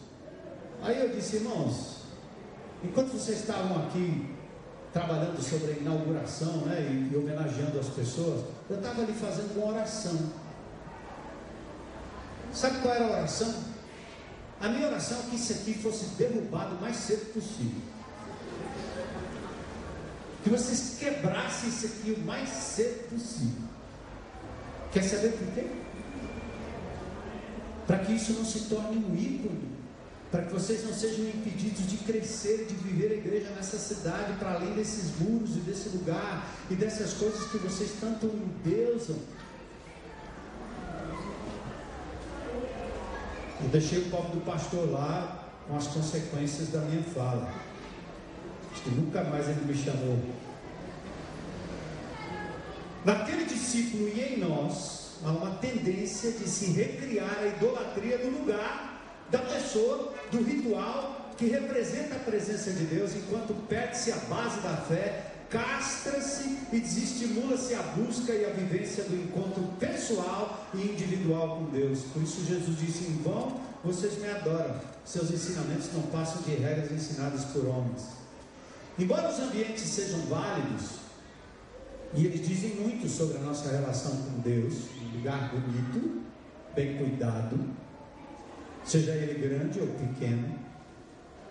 Aí eu disse, irmãos, enquanto vocês estavam aqui trabalhando sobre a inauguração né, e, e homenageando as pessoas, eu estava ali fazendo uma oração. Sabe qual era a oração? A minha oração é que isso aqui fosse derrubado o mais cedo possível. Que vocês quebrassem isso aqui o mais cedo possível. Quer saber por quê? Para que isso não se torne um ícone. Para que vocês não sejam impedidos de crescer, de viver a igreja nessa cidade, para além desses muros e desse lugar e dessas coisas que vocês tanto endeusam. Eu deixei o povo do pastor lá com as consequências da minha fala. Acho que nunca mais ele me chamou. Naquele discípulo e em nós, há uma tendência de se recriar a idolatria do lugar, da pessoa, do ritual que representa a presença de Deus, enquanto perde-se a base da fé, castra-se e desestimula-se a busca e a vivência do encontro pessoal e individual com Deus. Por isso Jesus disse: Em vão vocês me adoram, seus ensinamentos não passam de regras ensinadas por homens. Embora os ambientes sejam válidos, e eles dizem muito sobre a nossa relação com Deus, um lugar bonito, bem cuidado, seja ele grande ou pequeno.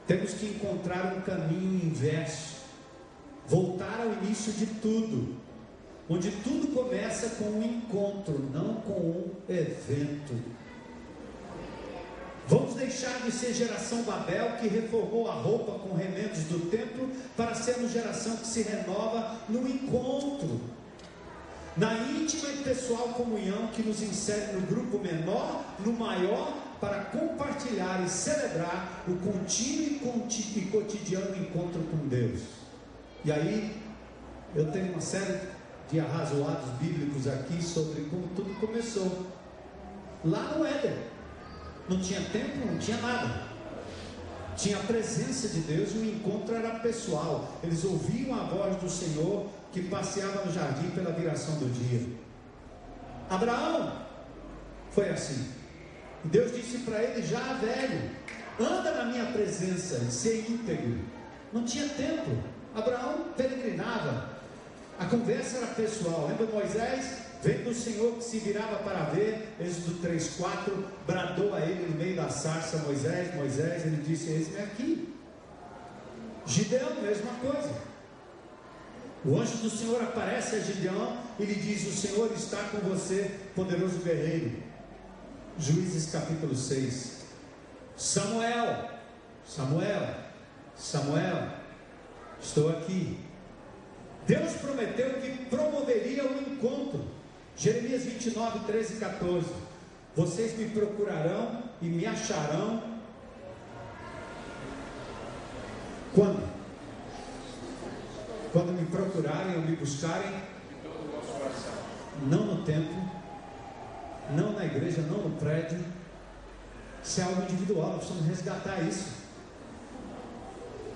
Temos que encontrar um caminho inverso, voltar ao início de tudo, onde tudo começa com um encontro, não com um evento. Vamos deixar de ser geração Babel que reformou a roupa com remendos do templo para sermos geração que se renova no encontro, na íntima e pessoal comunhão que nos insere no grupo menor, no maior, para compartilhar e celebrar o contínuo e cotidiano encontro com Deus. E aí, eu tenho uma série de arrazoados bíblicos aqui sobre como tudo começou. Lá no Éden. Não tinha tempo, não tinha nada. Tinha a presença de Deus e o encontro era pessoal. Eles ouviam a voz do Senhor que passeava no jardim pela viração do dia. Abraão foi assim. Deus disse para ele, já velho, anda na minha presença e ser íntegro. Não tinha tempo. Abraão peregrinava. A conversa era pessoal. Lembra Moisés? Vendo o Senhor que se virava para ver, Êxodo 3,4, bradou a ele no meio da sarça Moisés, Moisés, ele disse: Eis-me aqui. Gideão, mesma coisa. O anjo do Senhor aparece a Gideão e lhe diz: O Senhor está com você, poderoso guerreiro. Juízes capítulo 6. Samuel, Samuel, Samuel, estou aqui. Deus prometeu que promoveria um encontro Jeremias 29, 13 e 14. Vocês me procurarão e me acharão. Quando? Quando me procurarem ou me buscarem, não no templo, não na igreja, não no prédio. Isso é algo individual, nós precisamos resgatar isso.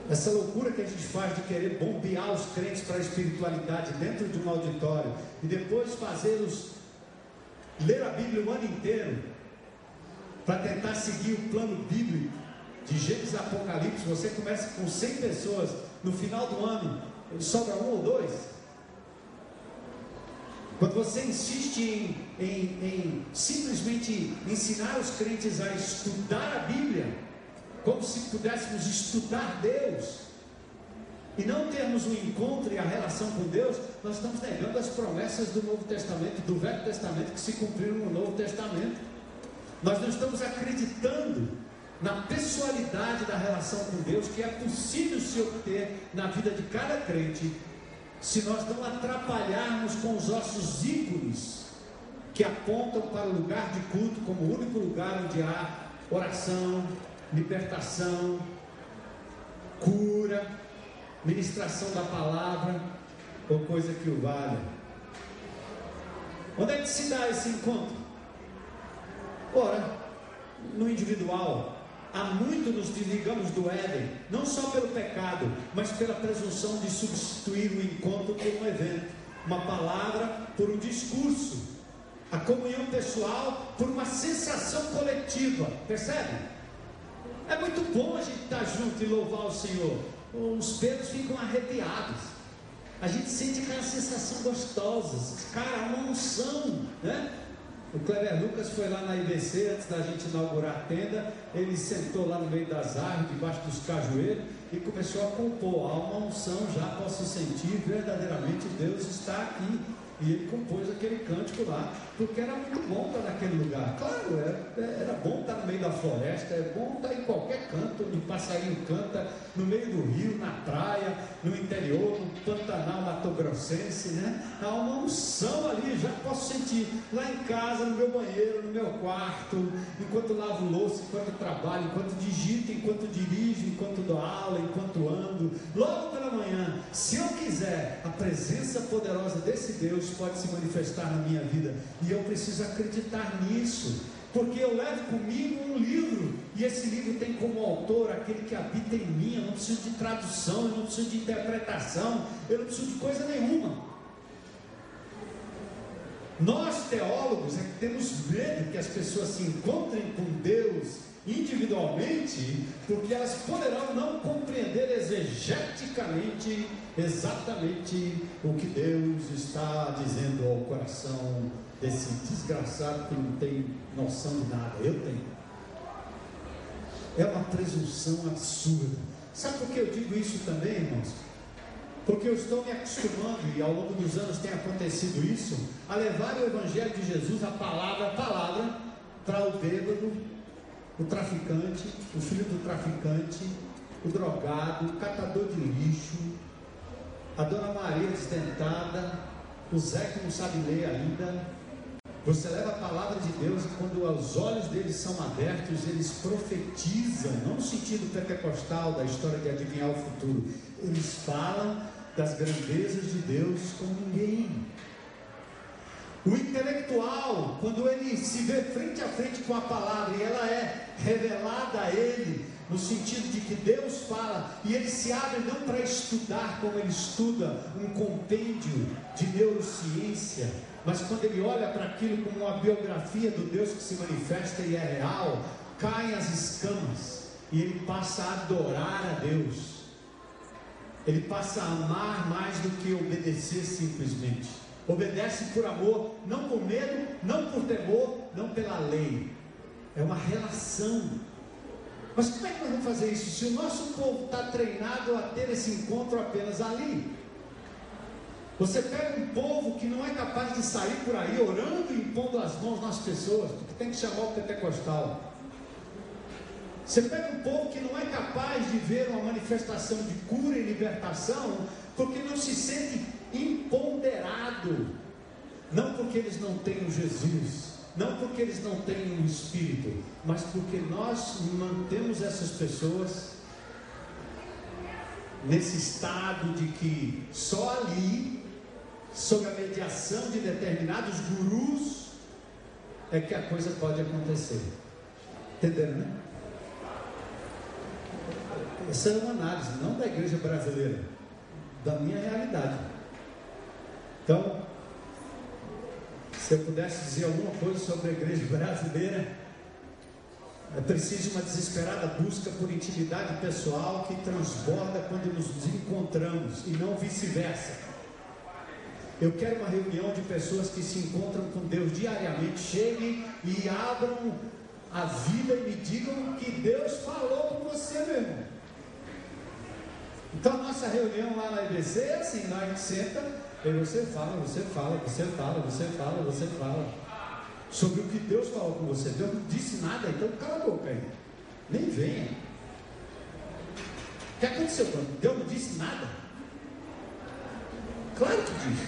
Essa loucura que a gente faz de querer bombear os crentes para a espiritualidade dentro de um auditório e depois fazê-los ler a Bíblia o ano inteiro para tentar seguir o plano bíblico de Gênesis Apocalipse. Você começa com 100 pessoas, no final do ano sobra um ou dois. Quando você insiste em, em, em simplesmente ensinar os crentes a estudar a Bíblia, como se pudéssemos estudar Deus e não termos um encontro e a relação com Deus, nós estamos negando as promessas do Novo Testamento, do Velho Testamento que se cumpriram no Novo Testamento. Nós não estamos acreditando na pessoalidade da relação com Deus que é possível se obter na vida de cada crente, se nós não atrapalharmos com os nossos ícones que apontam para o lugar de culto como o único lugar onde há oração, libertação, cura, ministração da palavra ou coisa que o valha. Onde é que se dá esse encontro? Ora, no individual. Há muito nos desligamos do Éden, não só pelo pecado, mas pela presunção de substituir o encontro por um evento, uma palavra por um discurso. a comunhão pessoal por uma sensação coletiva, percebe? É muito bom a gente estar junto e louvar o Senhor. Os pelos ficam arrepiados. A gente sente aquela sensação gostosa, cara, uma unção, né? O Cleber Lucas foi lá na IBC antes da gente inaugurar a tenda. Ele sentou lá no meio das árvores, debaixo dos cajueiros, e começou a compor. Há uma unção, já posso sentir verdadeiramente Deus está aqui. E ele compôs aquele cântico lá, porque era muito bom estar naquele lugar. Claro, era, era bom estar no meio da floresta, é bom estar em qualquer canto onde o passarinho canta, no meio do rio, na praia, no interior, no Pantanal Mato Grossense, né? Há uma unção ali, já posso sentir. Lá em casa, no meu banheiro, no meu quarto, enquanto lavo louça, enquanto trabalho, enquanto digito, enquanto dirijo, enquanto dou aula, enquanto ando, logo pela manhã, se eu quiser, a presença poderosa desse Deus pode se manifestar na minha vida. E eu preciso acreditar nisso. Porque eu levo comigo um livro, e esse livro tem como autor aquele que habita em mim. Eu não preciso de tradução, eu não preciso de interpretação, eu não preciso de coisa nenhuma. Nós teólogos é que temos medo que as pessoas se encontrem com Deus individualmente, porque elas poderão não compreender exegeticamente exatamente o que Deus está dizendo ao coração desse desgraçado que não tem noção de nada. Eu tenho. É uma presunção absurda. Sabe por que eu digo isso também, irmãos? Porque eu estou me acostumando, e ao longo dos anos tem acontecido isso, a levar o Evangelho de Jesus, a palavra a palavra, para o bêbado, o traficante, o filho do traficante, o drogado, o catador de lixo, a dona Maria desdentada, o Zé que não sabe ler ainda. Você leva a palavra de Deus e quando os olhos deles são abertos, eles profetizam, não no sentido pentecostal da história de adivinhar o futuro, eles falam das grandezas de Deus como ninguém. O intelectual, quando ele se vê frente a frente com a palavra e ela é revelada a ele, no sentido de que Deus fala e ele se abre não para estudar como ele estuda um compêndio de neurociência, mas quando ele olha para aquilo como uma biografia do Deus que se manifesta e é real, caem as escamas e ele passa a adorar a Deus. Ele passa a amar mais do que obedecer simplesmente. Obedece por amor, não por medo, não por temor, não pela lei. É uma relação. Mas como é que nós vamos fazer isso se o nosso povo está treinado a ter esse encontro apenas ali? Você pega um povo que não é capaz de sair por aí orando e impondo as mãos nas pessoas, porque tem que chamar o pentecostal. Você pega um povo que não é capaz de ver uma manifestação de cura e libertação, porque não se sente empoderado, não porque eles não têm Jesus, não porque eles não têm o Espírito, mas porque nós mantemos essas pessoas nesse estado de que só ali, sob a mediação de determinados gurus, é que a coisa pode acontecer. Entenderam, né? Essa é uma análise, não da igreja brasileira, da minha realidade. Então, se eu pudesse dizer alguma coisa sobre a igreja brasileira, é preciso uma desesperada busca por intimidade pessoal que transborda quando nos encontramos e não vice-versa. Eu quero uma reunião de pessoas que se encontram com Deus diariamente, cheguem e abram a vida e me digam que Deus falou com você, meu irmão. Então, nossa reunião lá na IBC é assim: nós senta Aí você fala, você fala, você fala, você fala, você fala. Sobre o que Deus falou com você. Deus não disse nada, então cala a boca aí. Nem venha. O que aconteceu? Deus não disse nada. Claro que disse.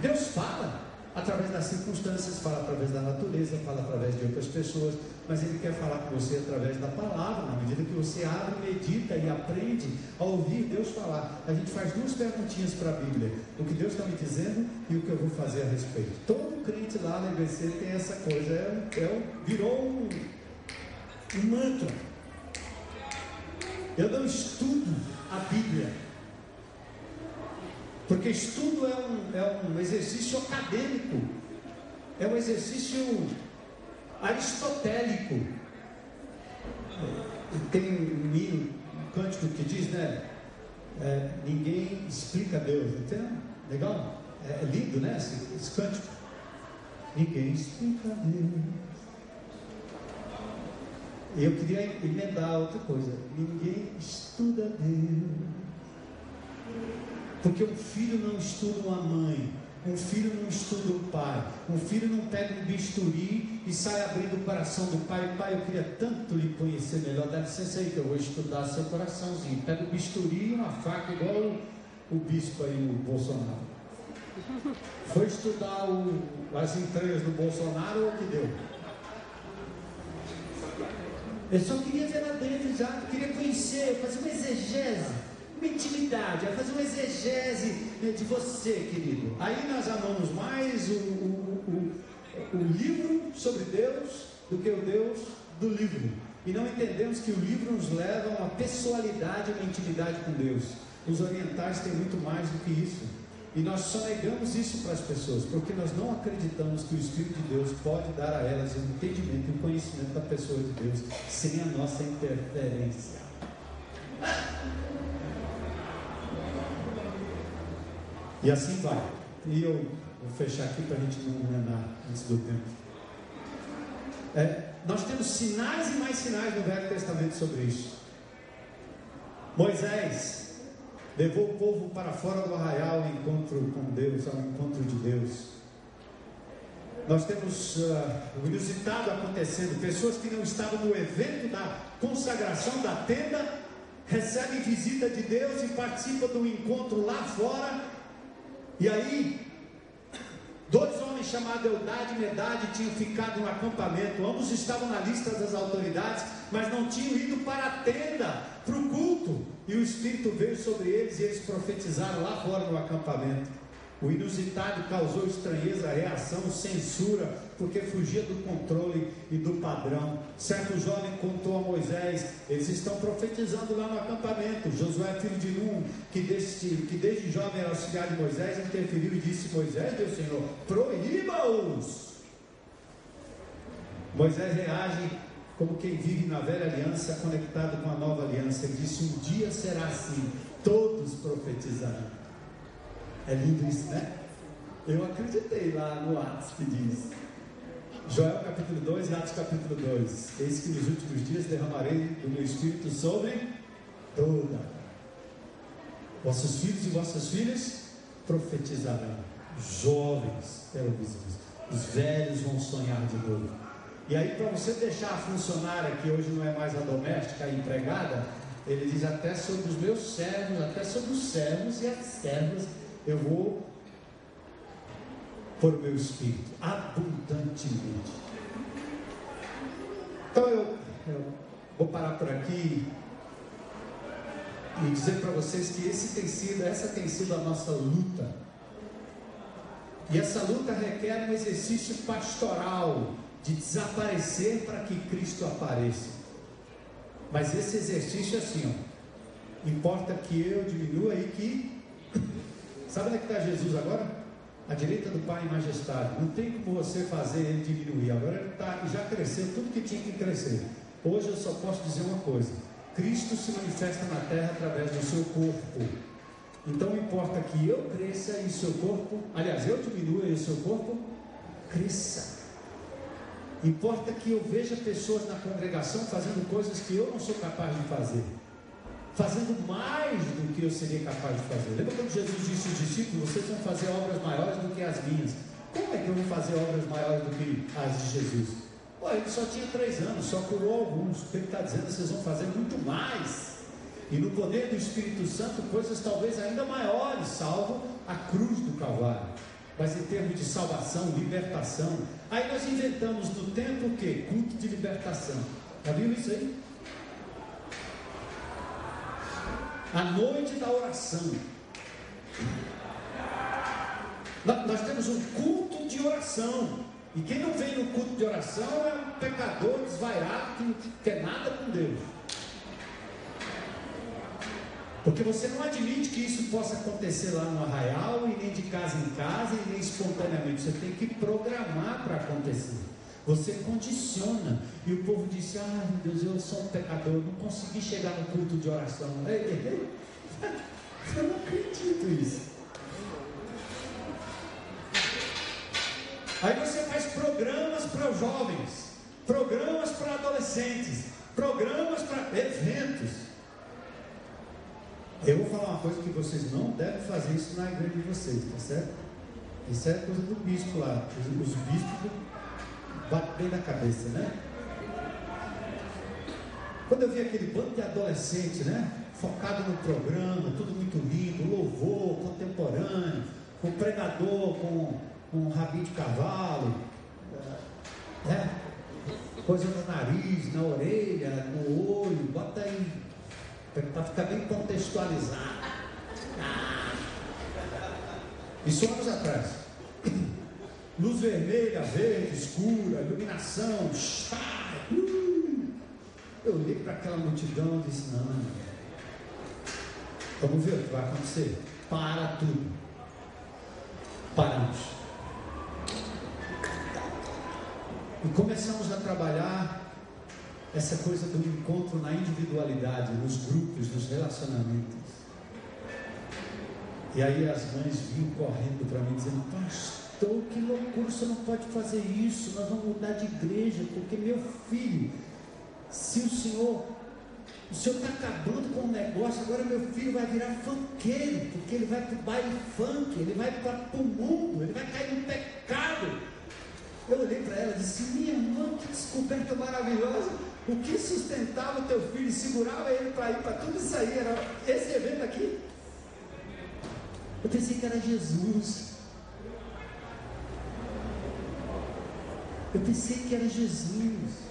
Deus fala através das circunstâncias, fala através da natureza, fala através de outras pessoas, mas Ele quer falar com você através da palavra, na medida que você abre, medita e aprende a ouvir Deus falar. A gente faz duas perguntinhas para a Bíblia: o que Deus está me dizendo e o que eu vou fazer a respeito. Todo crente lá na IBC tem essa coisa, é, é, virou um, um mantra. Eu não estudo a Bíblia. Porque estudo é um, é um exercício acadêmico. é um exercício aristotélico. Tem um hino, um cântico que diz, né? É, ninguém explica Deus, entendeu? Legal? É, é lindo, né? Esse, esse cântico. Ninguém explica Deus. Eu queria emendar outra coisa. Ninguém estuda Deus. Porque um filho não estuda uma mãe, um filho não estuda o pai, um filho não pega um bisturi e sai abrindo o coração do pai. Pai, eu queria tanto lhe conhecer melhor, dá licença aí que eu vou estudar seu coraçãozinho. Pega o bisturi e uma faca, igual o, o bispo aí, o Bolsonaro. Foi estudar o, as entranhas do Bolsonaro ou o que deu? Eu só queria ver lá dentro já, queria conhecer, fazer uma exegese uma intimidade, a fazer uma exegese né, de você, querido. Aí nós amamos mais o, o, o, o livro sobre Deus do que o Deus do livro. E não entendemos que o livro nos leva a uma pessoalidade, uma intimidade com Deus. Os orientais têm muito mais do que isso. E nós só negamos isso para as pessoas, porque nós não acreditamos que o Espírito de Deus pode dar a elas o entendimento e o conhecimento da pessoa de Deus sem a nossa interferência. E assim vai. E eu vou fechar aqui para a gente não enganar antes do tempo. É, nós temos sinais e mais sinais no Velho Testamento sobre isso. Moisés levou o povo para fora do arraial ao encontro com Deus, ao encontro de Deus. Nós temos uh, o inusitado acontecendo, pessoas que não estavam no evento da consagração da tenda, recebem visita de Deus e participam do encontro lá fora e aí, dois homens chamados Eudade e Medade tinham ficado no acampamento. Ambos estavam na lista das autoridades, mas não tinham ido para a tenda, para o culto. E o Espírito veio sobre eles e eles profetizaram lá fora no acampamento. O inusitado causou estranheza, reação, censura, porque fugia do controle e do padrão. Certo jovem contou a Moisés: eles estão profetizando lá no acampamento. Josué, filho de Num, que desde, que desde jovem era auxiliar de Moisés, interferiu e disse: Moisés, meu senhor, proíba-os. Moisés reage como quem vive na velha aliança, conectado com a nova aliança. Ele disse: Um dia será assim, todos profetizarão. É lindo isso, né? Eu acreditei lá no Atos que diz. Joel capítulo 2 e Atos capítulo 2. Eis que nos últimos dias derramarei do meu espírito sobre toda. Vossos filhos e vossas filhas profetizarão. Jovens terão visões. Os velhos vão sonhar de novo. E aí, para você deixar a funcionária, que hoje não é mais a doméstica, a empregada, ele diz até sobre os meus servos, até sobre os servos e as servas eu vou por meu espírito abundantemente. Então eu, eu vou parar por aqui e dizer para vocês que esse tem sido, essa tem sido a nossa luta. E essa luta requer um exercício pastoral de desaparecer para que Cristo apareça. Mas esse exercício é assim, ó. Importa que eu diminua e que Sabe onde é está Jesus agora? À direita do Pai em majestade. Não tem como você fazer ele diminuir. Agora ele tá, já cresceu tudo que tinha que crescer. Hoje eu só posso dizer uma coisa: Cristo se manifesta na terra através do seu corpo. Então importa que eu cresça e o seu corpo, aliás, eu diminua e o seu corpo cresça. Importa que eu veja pessoas na congregação fazendo coisas que eu não sou capaz de fazer fazendo mais do que eu seria capaz de fazer. Lembra quando Jesus disse aos discípulos: Vocês vão fazer obras maiores do que as minhas? Como é que eu vou fazer obras maiores do que as de Jesus? Pô, ele só tinha três anos, só curou alguns. O que ele está dizendo? Vocês vão fazer muito mais. E no poder do Espírito Santo, coisas talvez ainda maiores, salvo a cruz do Calvário. Mas em termos de salvação, libertação. Aí nós inventamos no tempo o que? Culto de libertação. Já viu isso aí? A noite da oração. Nós temos um culto de oração. E quem não vem no culto de oração é um pecador desvairado que não quer nada com Deus. Porque você não admite que isso possa acontecer lá no arraial, e nem de casa em casa, e nem espontaneamente. Você tem que programar para acontecer. Você condiciona. E o povo disse: Ah, meu Deus, eu sou um pecador, não consegui chegar no culto de oração. Ei, ei, ei. Eu não acredito nisso. Aí você faz programas para jovens, programas para adolescentes, programas para eventos. Eu vou falar uma coisa que vocês não devem fazer isso na igreja de vocês, tá certo? Isso é coisa do bispo lá. Os bispos batem bem na cabeça, né? Quando eu vi aquele bando de adolescentes, né? Focado no programa, tudo muito lindo, louvor contemporâneo, com pregador, com, com um rabinho de cavalo, né? coisa no nariz, na orelha, no olho, bota aí, para ficar bem contextualizado. Ah. Isso anos atrás. Luz vermelha, verde, escura, iluminação, chá, uh. Eu olhei para aquela multidão e disse, não, vamos ver o que vai acontecer. Para tudo. Paramos. E começamos a trabalhar essa coisa do encontro na individualidade, nos grupos, nos relacionamentos. E aí as mães vinham correndo para mim dizendo, pastor, que loucura, você não pode fazer isso, nós vamos mudar de igreja, porque meu filho, se o senhor, o senhor está acabando com o negócio, agora meu filho vai virar funkeiro, porque ele vai para o baile funk, ele vai para o mundo, ele vai cair no pecado. Eu olhei para ela e disse, minha irmã, que descoberta maravilhosa. O que sustentava teu filho e segurava ele para ir para tudo isso aí era esse evento aqui. Eu pensei que era Jesus. Eu pensei que era Jesus.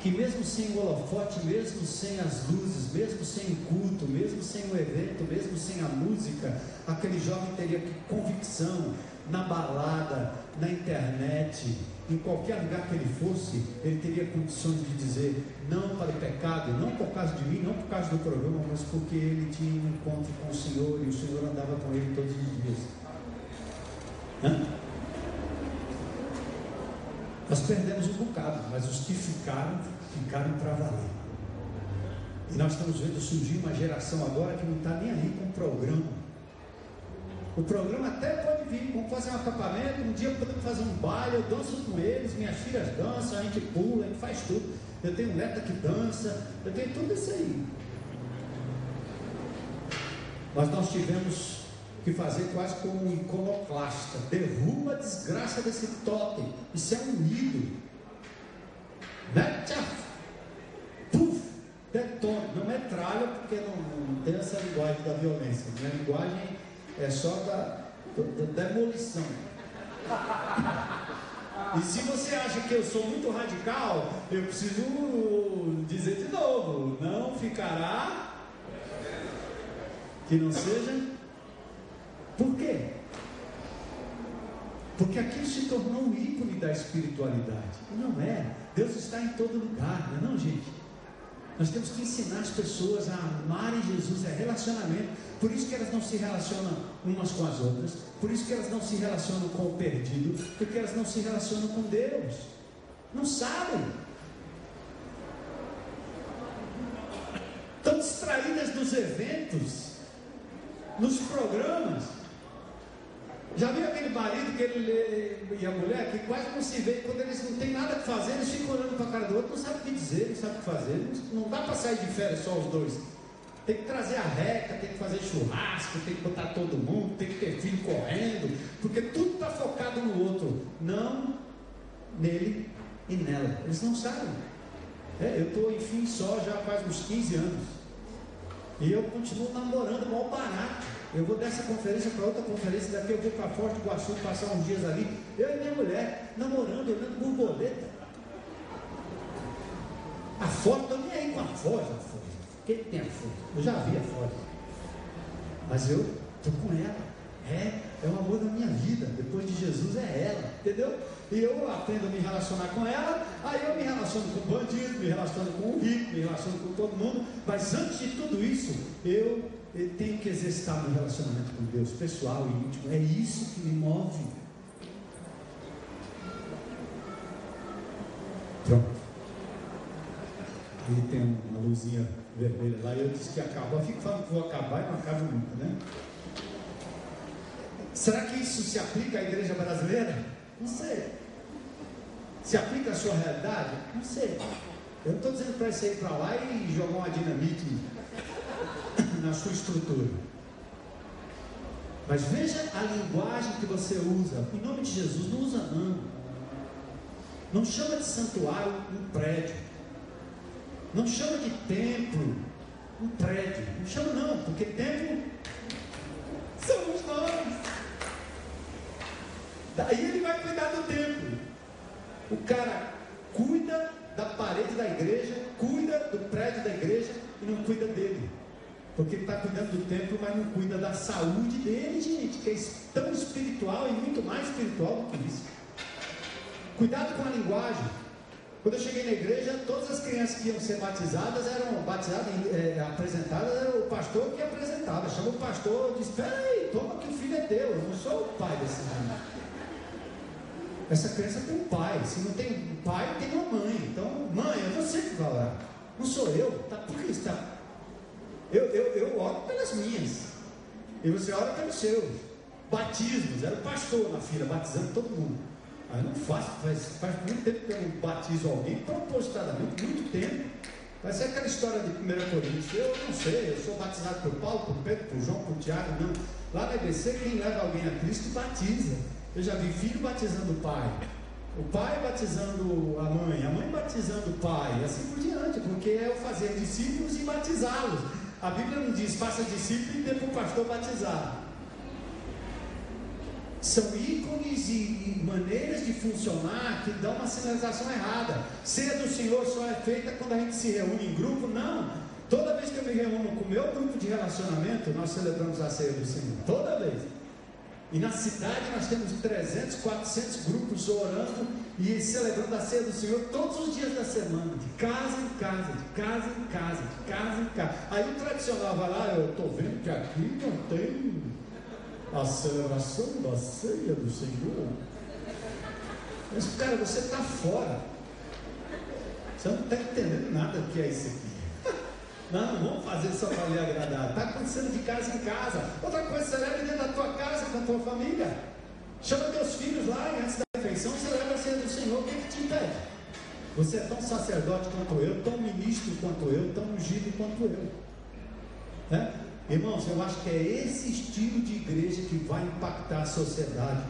Que mesmo sem o holofote, mesmo sem as luzes, mesmo sem o culto, mesmo sem o evento, mesmo sem a música, aquele jovem teria convicção na balada, na internet, em qualquer lugar que ele fosse, ele teria condições de dizer não para o pecado, não por causa de mim, não por causa do programa, mas porque ele tinha um encontro com o Senhor e o Senhor andava com ele todos os dias. Hã? Nós perdemos um bocado, mas os que ficaram, ficaram para valer. E nós estamos vendo surgir uma geração agora que não está nem aí com o programa o programa até pode vir, vamos fazer um acampamento, um dia podemos fazer um baile, eu danço com eles, minhas filhas dançam, a gente pula, a gente faz tudo. Eu tenho um neta que dança, eu tenho tudo isso aí. Mas nós tivemos que fazer quase como um iconoclasta. Derruba a desgraça desse totem. Isso é um ídolo. Puf! Detona. Não metralha, porque não, não tem essa linguagem da violência. Minha linguagem é só da, da demolição. E se você acha que eu sou muito radical, eu preciso dizer de novo: não ficará que não seja. Por quê? Porque aquilo se tornou um ícone da espiritualidade. Não é. Deus está em todo lugar, não é, não, gente? Nós temos que ensinar as pessoas a amarem Jesus, é relacionamento. Por isso que elas não se relacionam umas com as outras, por isso que elas não se relacionam com o perdido, porque elas não se relacionam com Deus. Não sabem. Estão distraídas nos eventos, nos programas. Já viu aquele marido que ele e a mulher que quase não se vê, quando eles não têm nada que fazer, eles ficam olhando para a cara do outro, não sabem o que dizer, não sabem o que fazer. Não dá para sair de férias só os dois. Tem que trazer a reca, tem que fazer churrasco, tem que botar todo mundo, tem que ter filho correndo, porque tudo está focado no outro, não nele e nela. Eles não sabem. É, eu estou, enfim, só já faz uns 15 anos. E eu continuo namorando mal barato. Eu vou dessa conferência para outra conferência, daqui eu vou para Forte Iguaçu passar uns dias ali. Eu e minha mulher namorando, olhando borboleta. A foto, estou nem aí com a foto, a foto. Quem tem a foto? Eu já vi a foto. Mas eu estou com ela. É, é o amor da minha vida. Depois de Jesus é ela, entendeu? E eu aprendo a me relacionar com ela, aí eu me relaciono com o bandido, me relaciono com o rico, me relaciono com todo mundo. Mas antes de tudo isso, eu, tenho que exercitar meu relacionamento com Deus, pessoal e íntimo. É isso que me move. Pronto. Aí tem uma luzinha vermelha lá e eu disse que acaba. Eu fico falando que vou acabar e não acaba nunca, né? Será que isso se aplica à igreja brasileira? Não sei. Se aplica à sua realidade? Não sei. Eu não estou dizendo para você ir para lá e jogar uma dinamite na sua estrutura. Mas veja a linguagem que você usa. Em nome de Jesus, não usa não. Não chama de santuário um prédio. Não chama de templo um prédio. Não chama não, porque templo somos nós. Daí ele vai cuidar do templo. O cara cuida da parede da igreja, cuida do prédio da igreja e não cuida dele. Porque ele está cuidando do templo, mas não cuida da saúde dele, gente, que é tão espiritual e muito mais espiritual do que isso. Cuidado com a linguagem. Quando eu cheguei na igreja, todas as crianças que iam ser batizadas eram batizadas, é, apresentadas, era o pastor que apresentava. Chama o pastor e disse: Espera aí, toma que o filho é teu, eu não sou o pai desse menino. Essa criança tem um pai. Se não tem um pai, tem uma mãe. Então, mãe, é você que vai orar. Não sou eu. Tá, por que está? Eu, eu, eu oro pelas minhas. E você ora pelos seus. Batismos. Era o pastor na fila, batizando todo mundo. Aí não faço, faz, faz muito tempo que eu não batizo alguém, propositadamente, muito tempo. Vai ser aquela história de 1 Coríntios. Eu não sei, eu sou batizado por Paulo, por Pedro, por João, por Tiago, não. Lá na EBC, quem leva alguém a Cristo batiza. Eu já vi filho batizando o pai, o pai batizando a mãe, a mãe batizando o pai, e assim por diante, porque é o fazer discípulos e batizá-los. A Bíblia não diz faça discípulo e dê para o pastor batizar. São ícones e, maneiras de funcionar que dão uma sinalização errada. Ceia do Senhor só é feita quando a gente se reúne em grupo? Não. Toda vez que eu me reúno com o meu grupo de relacionamento, nós celebramos a ceia do Senhor. Toda vez. E na cidade nós temos 300, 400 grupos orando e celebrando a ceia do Senhor todos os dias da semana, de casa em casa, de casa em casa, de casa em casa. Aí o tradicional vai lá, eu estou vendo que aqui não tem a celebração da ceia do Senhor. Mas, cara, você está fora. Você não está entendendo nada do que é isso aqui. Nós não vamos fazer só para lhe agradar. Está acontecendo de casa em casa. Outra coisa, celebra dentro da tua casa, com a tua família. Chama teus filhos lá e antes da refeição celebra a ceia do Senhor. O que, é que te impede? Você é tão sacerdote quanto eu, tão ministro quanto eu, tão ungido quanto eu. É? Irmãos, eu acho que é esse estilo de igreja que vai impactar a sociedade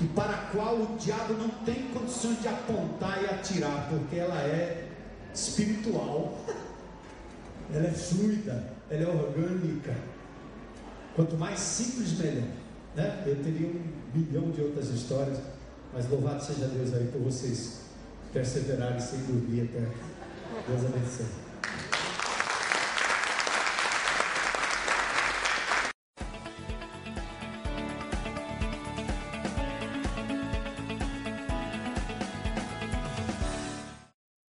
e para a qual o diabo não tem condições de apontar e atirar, porque ela é espiritual. [laughs] ela é fluida, ela é orgânica. Quanto mais simples, melhor. Né? Eu teria um bilhão de outras histórias, mas louvado seja Deus aí por vocês perseverarem sem dormir até. Deus abençoe.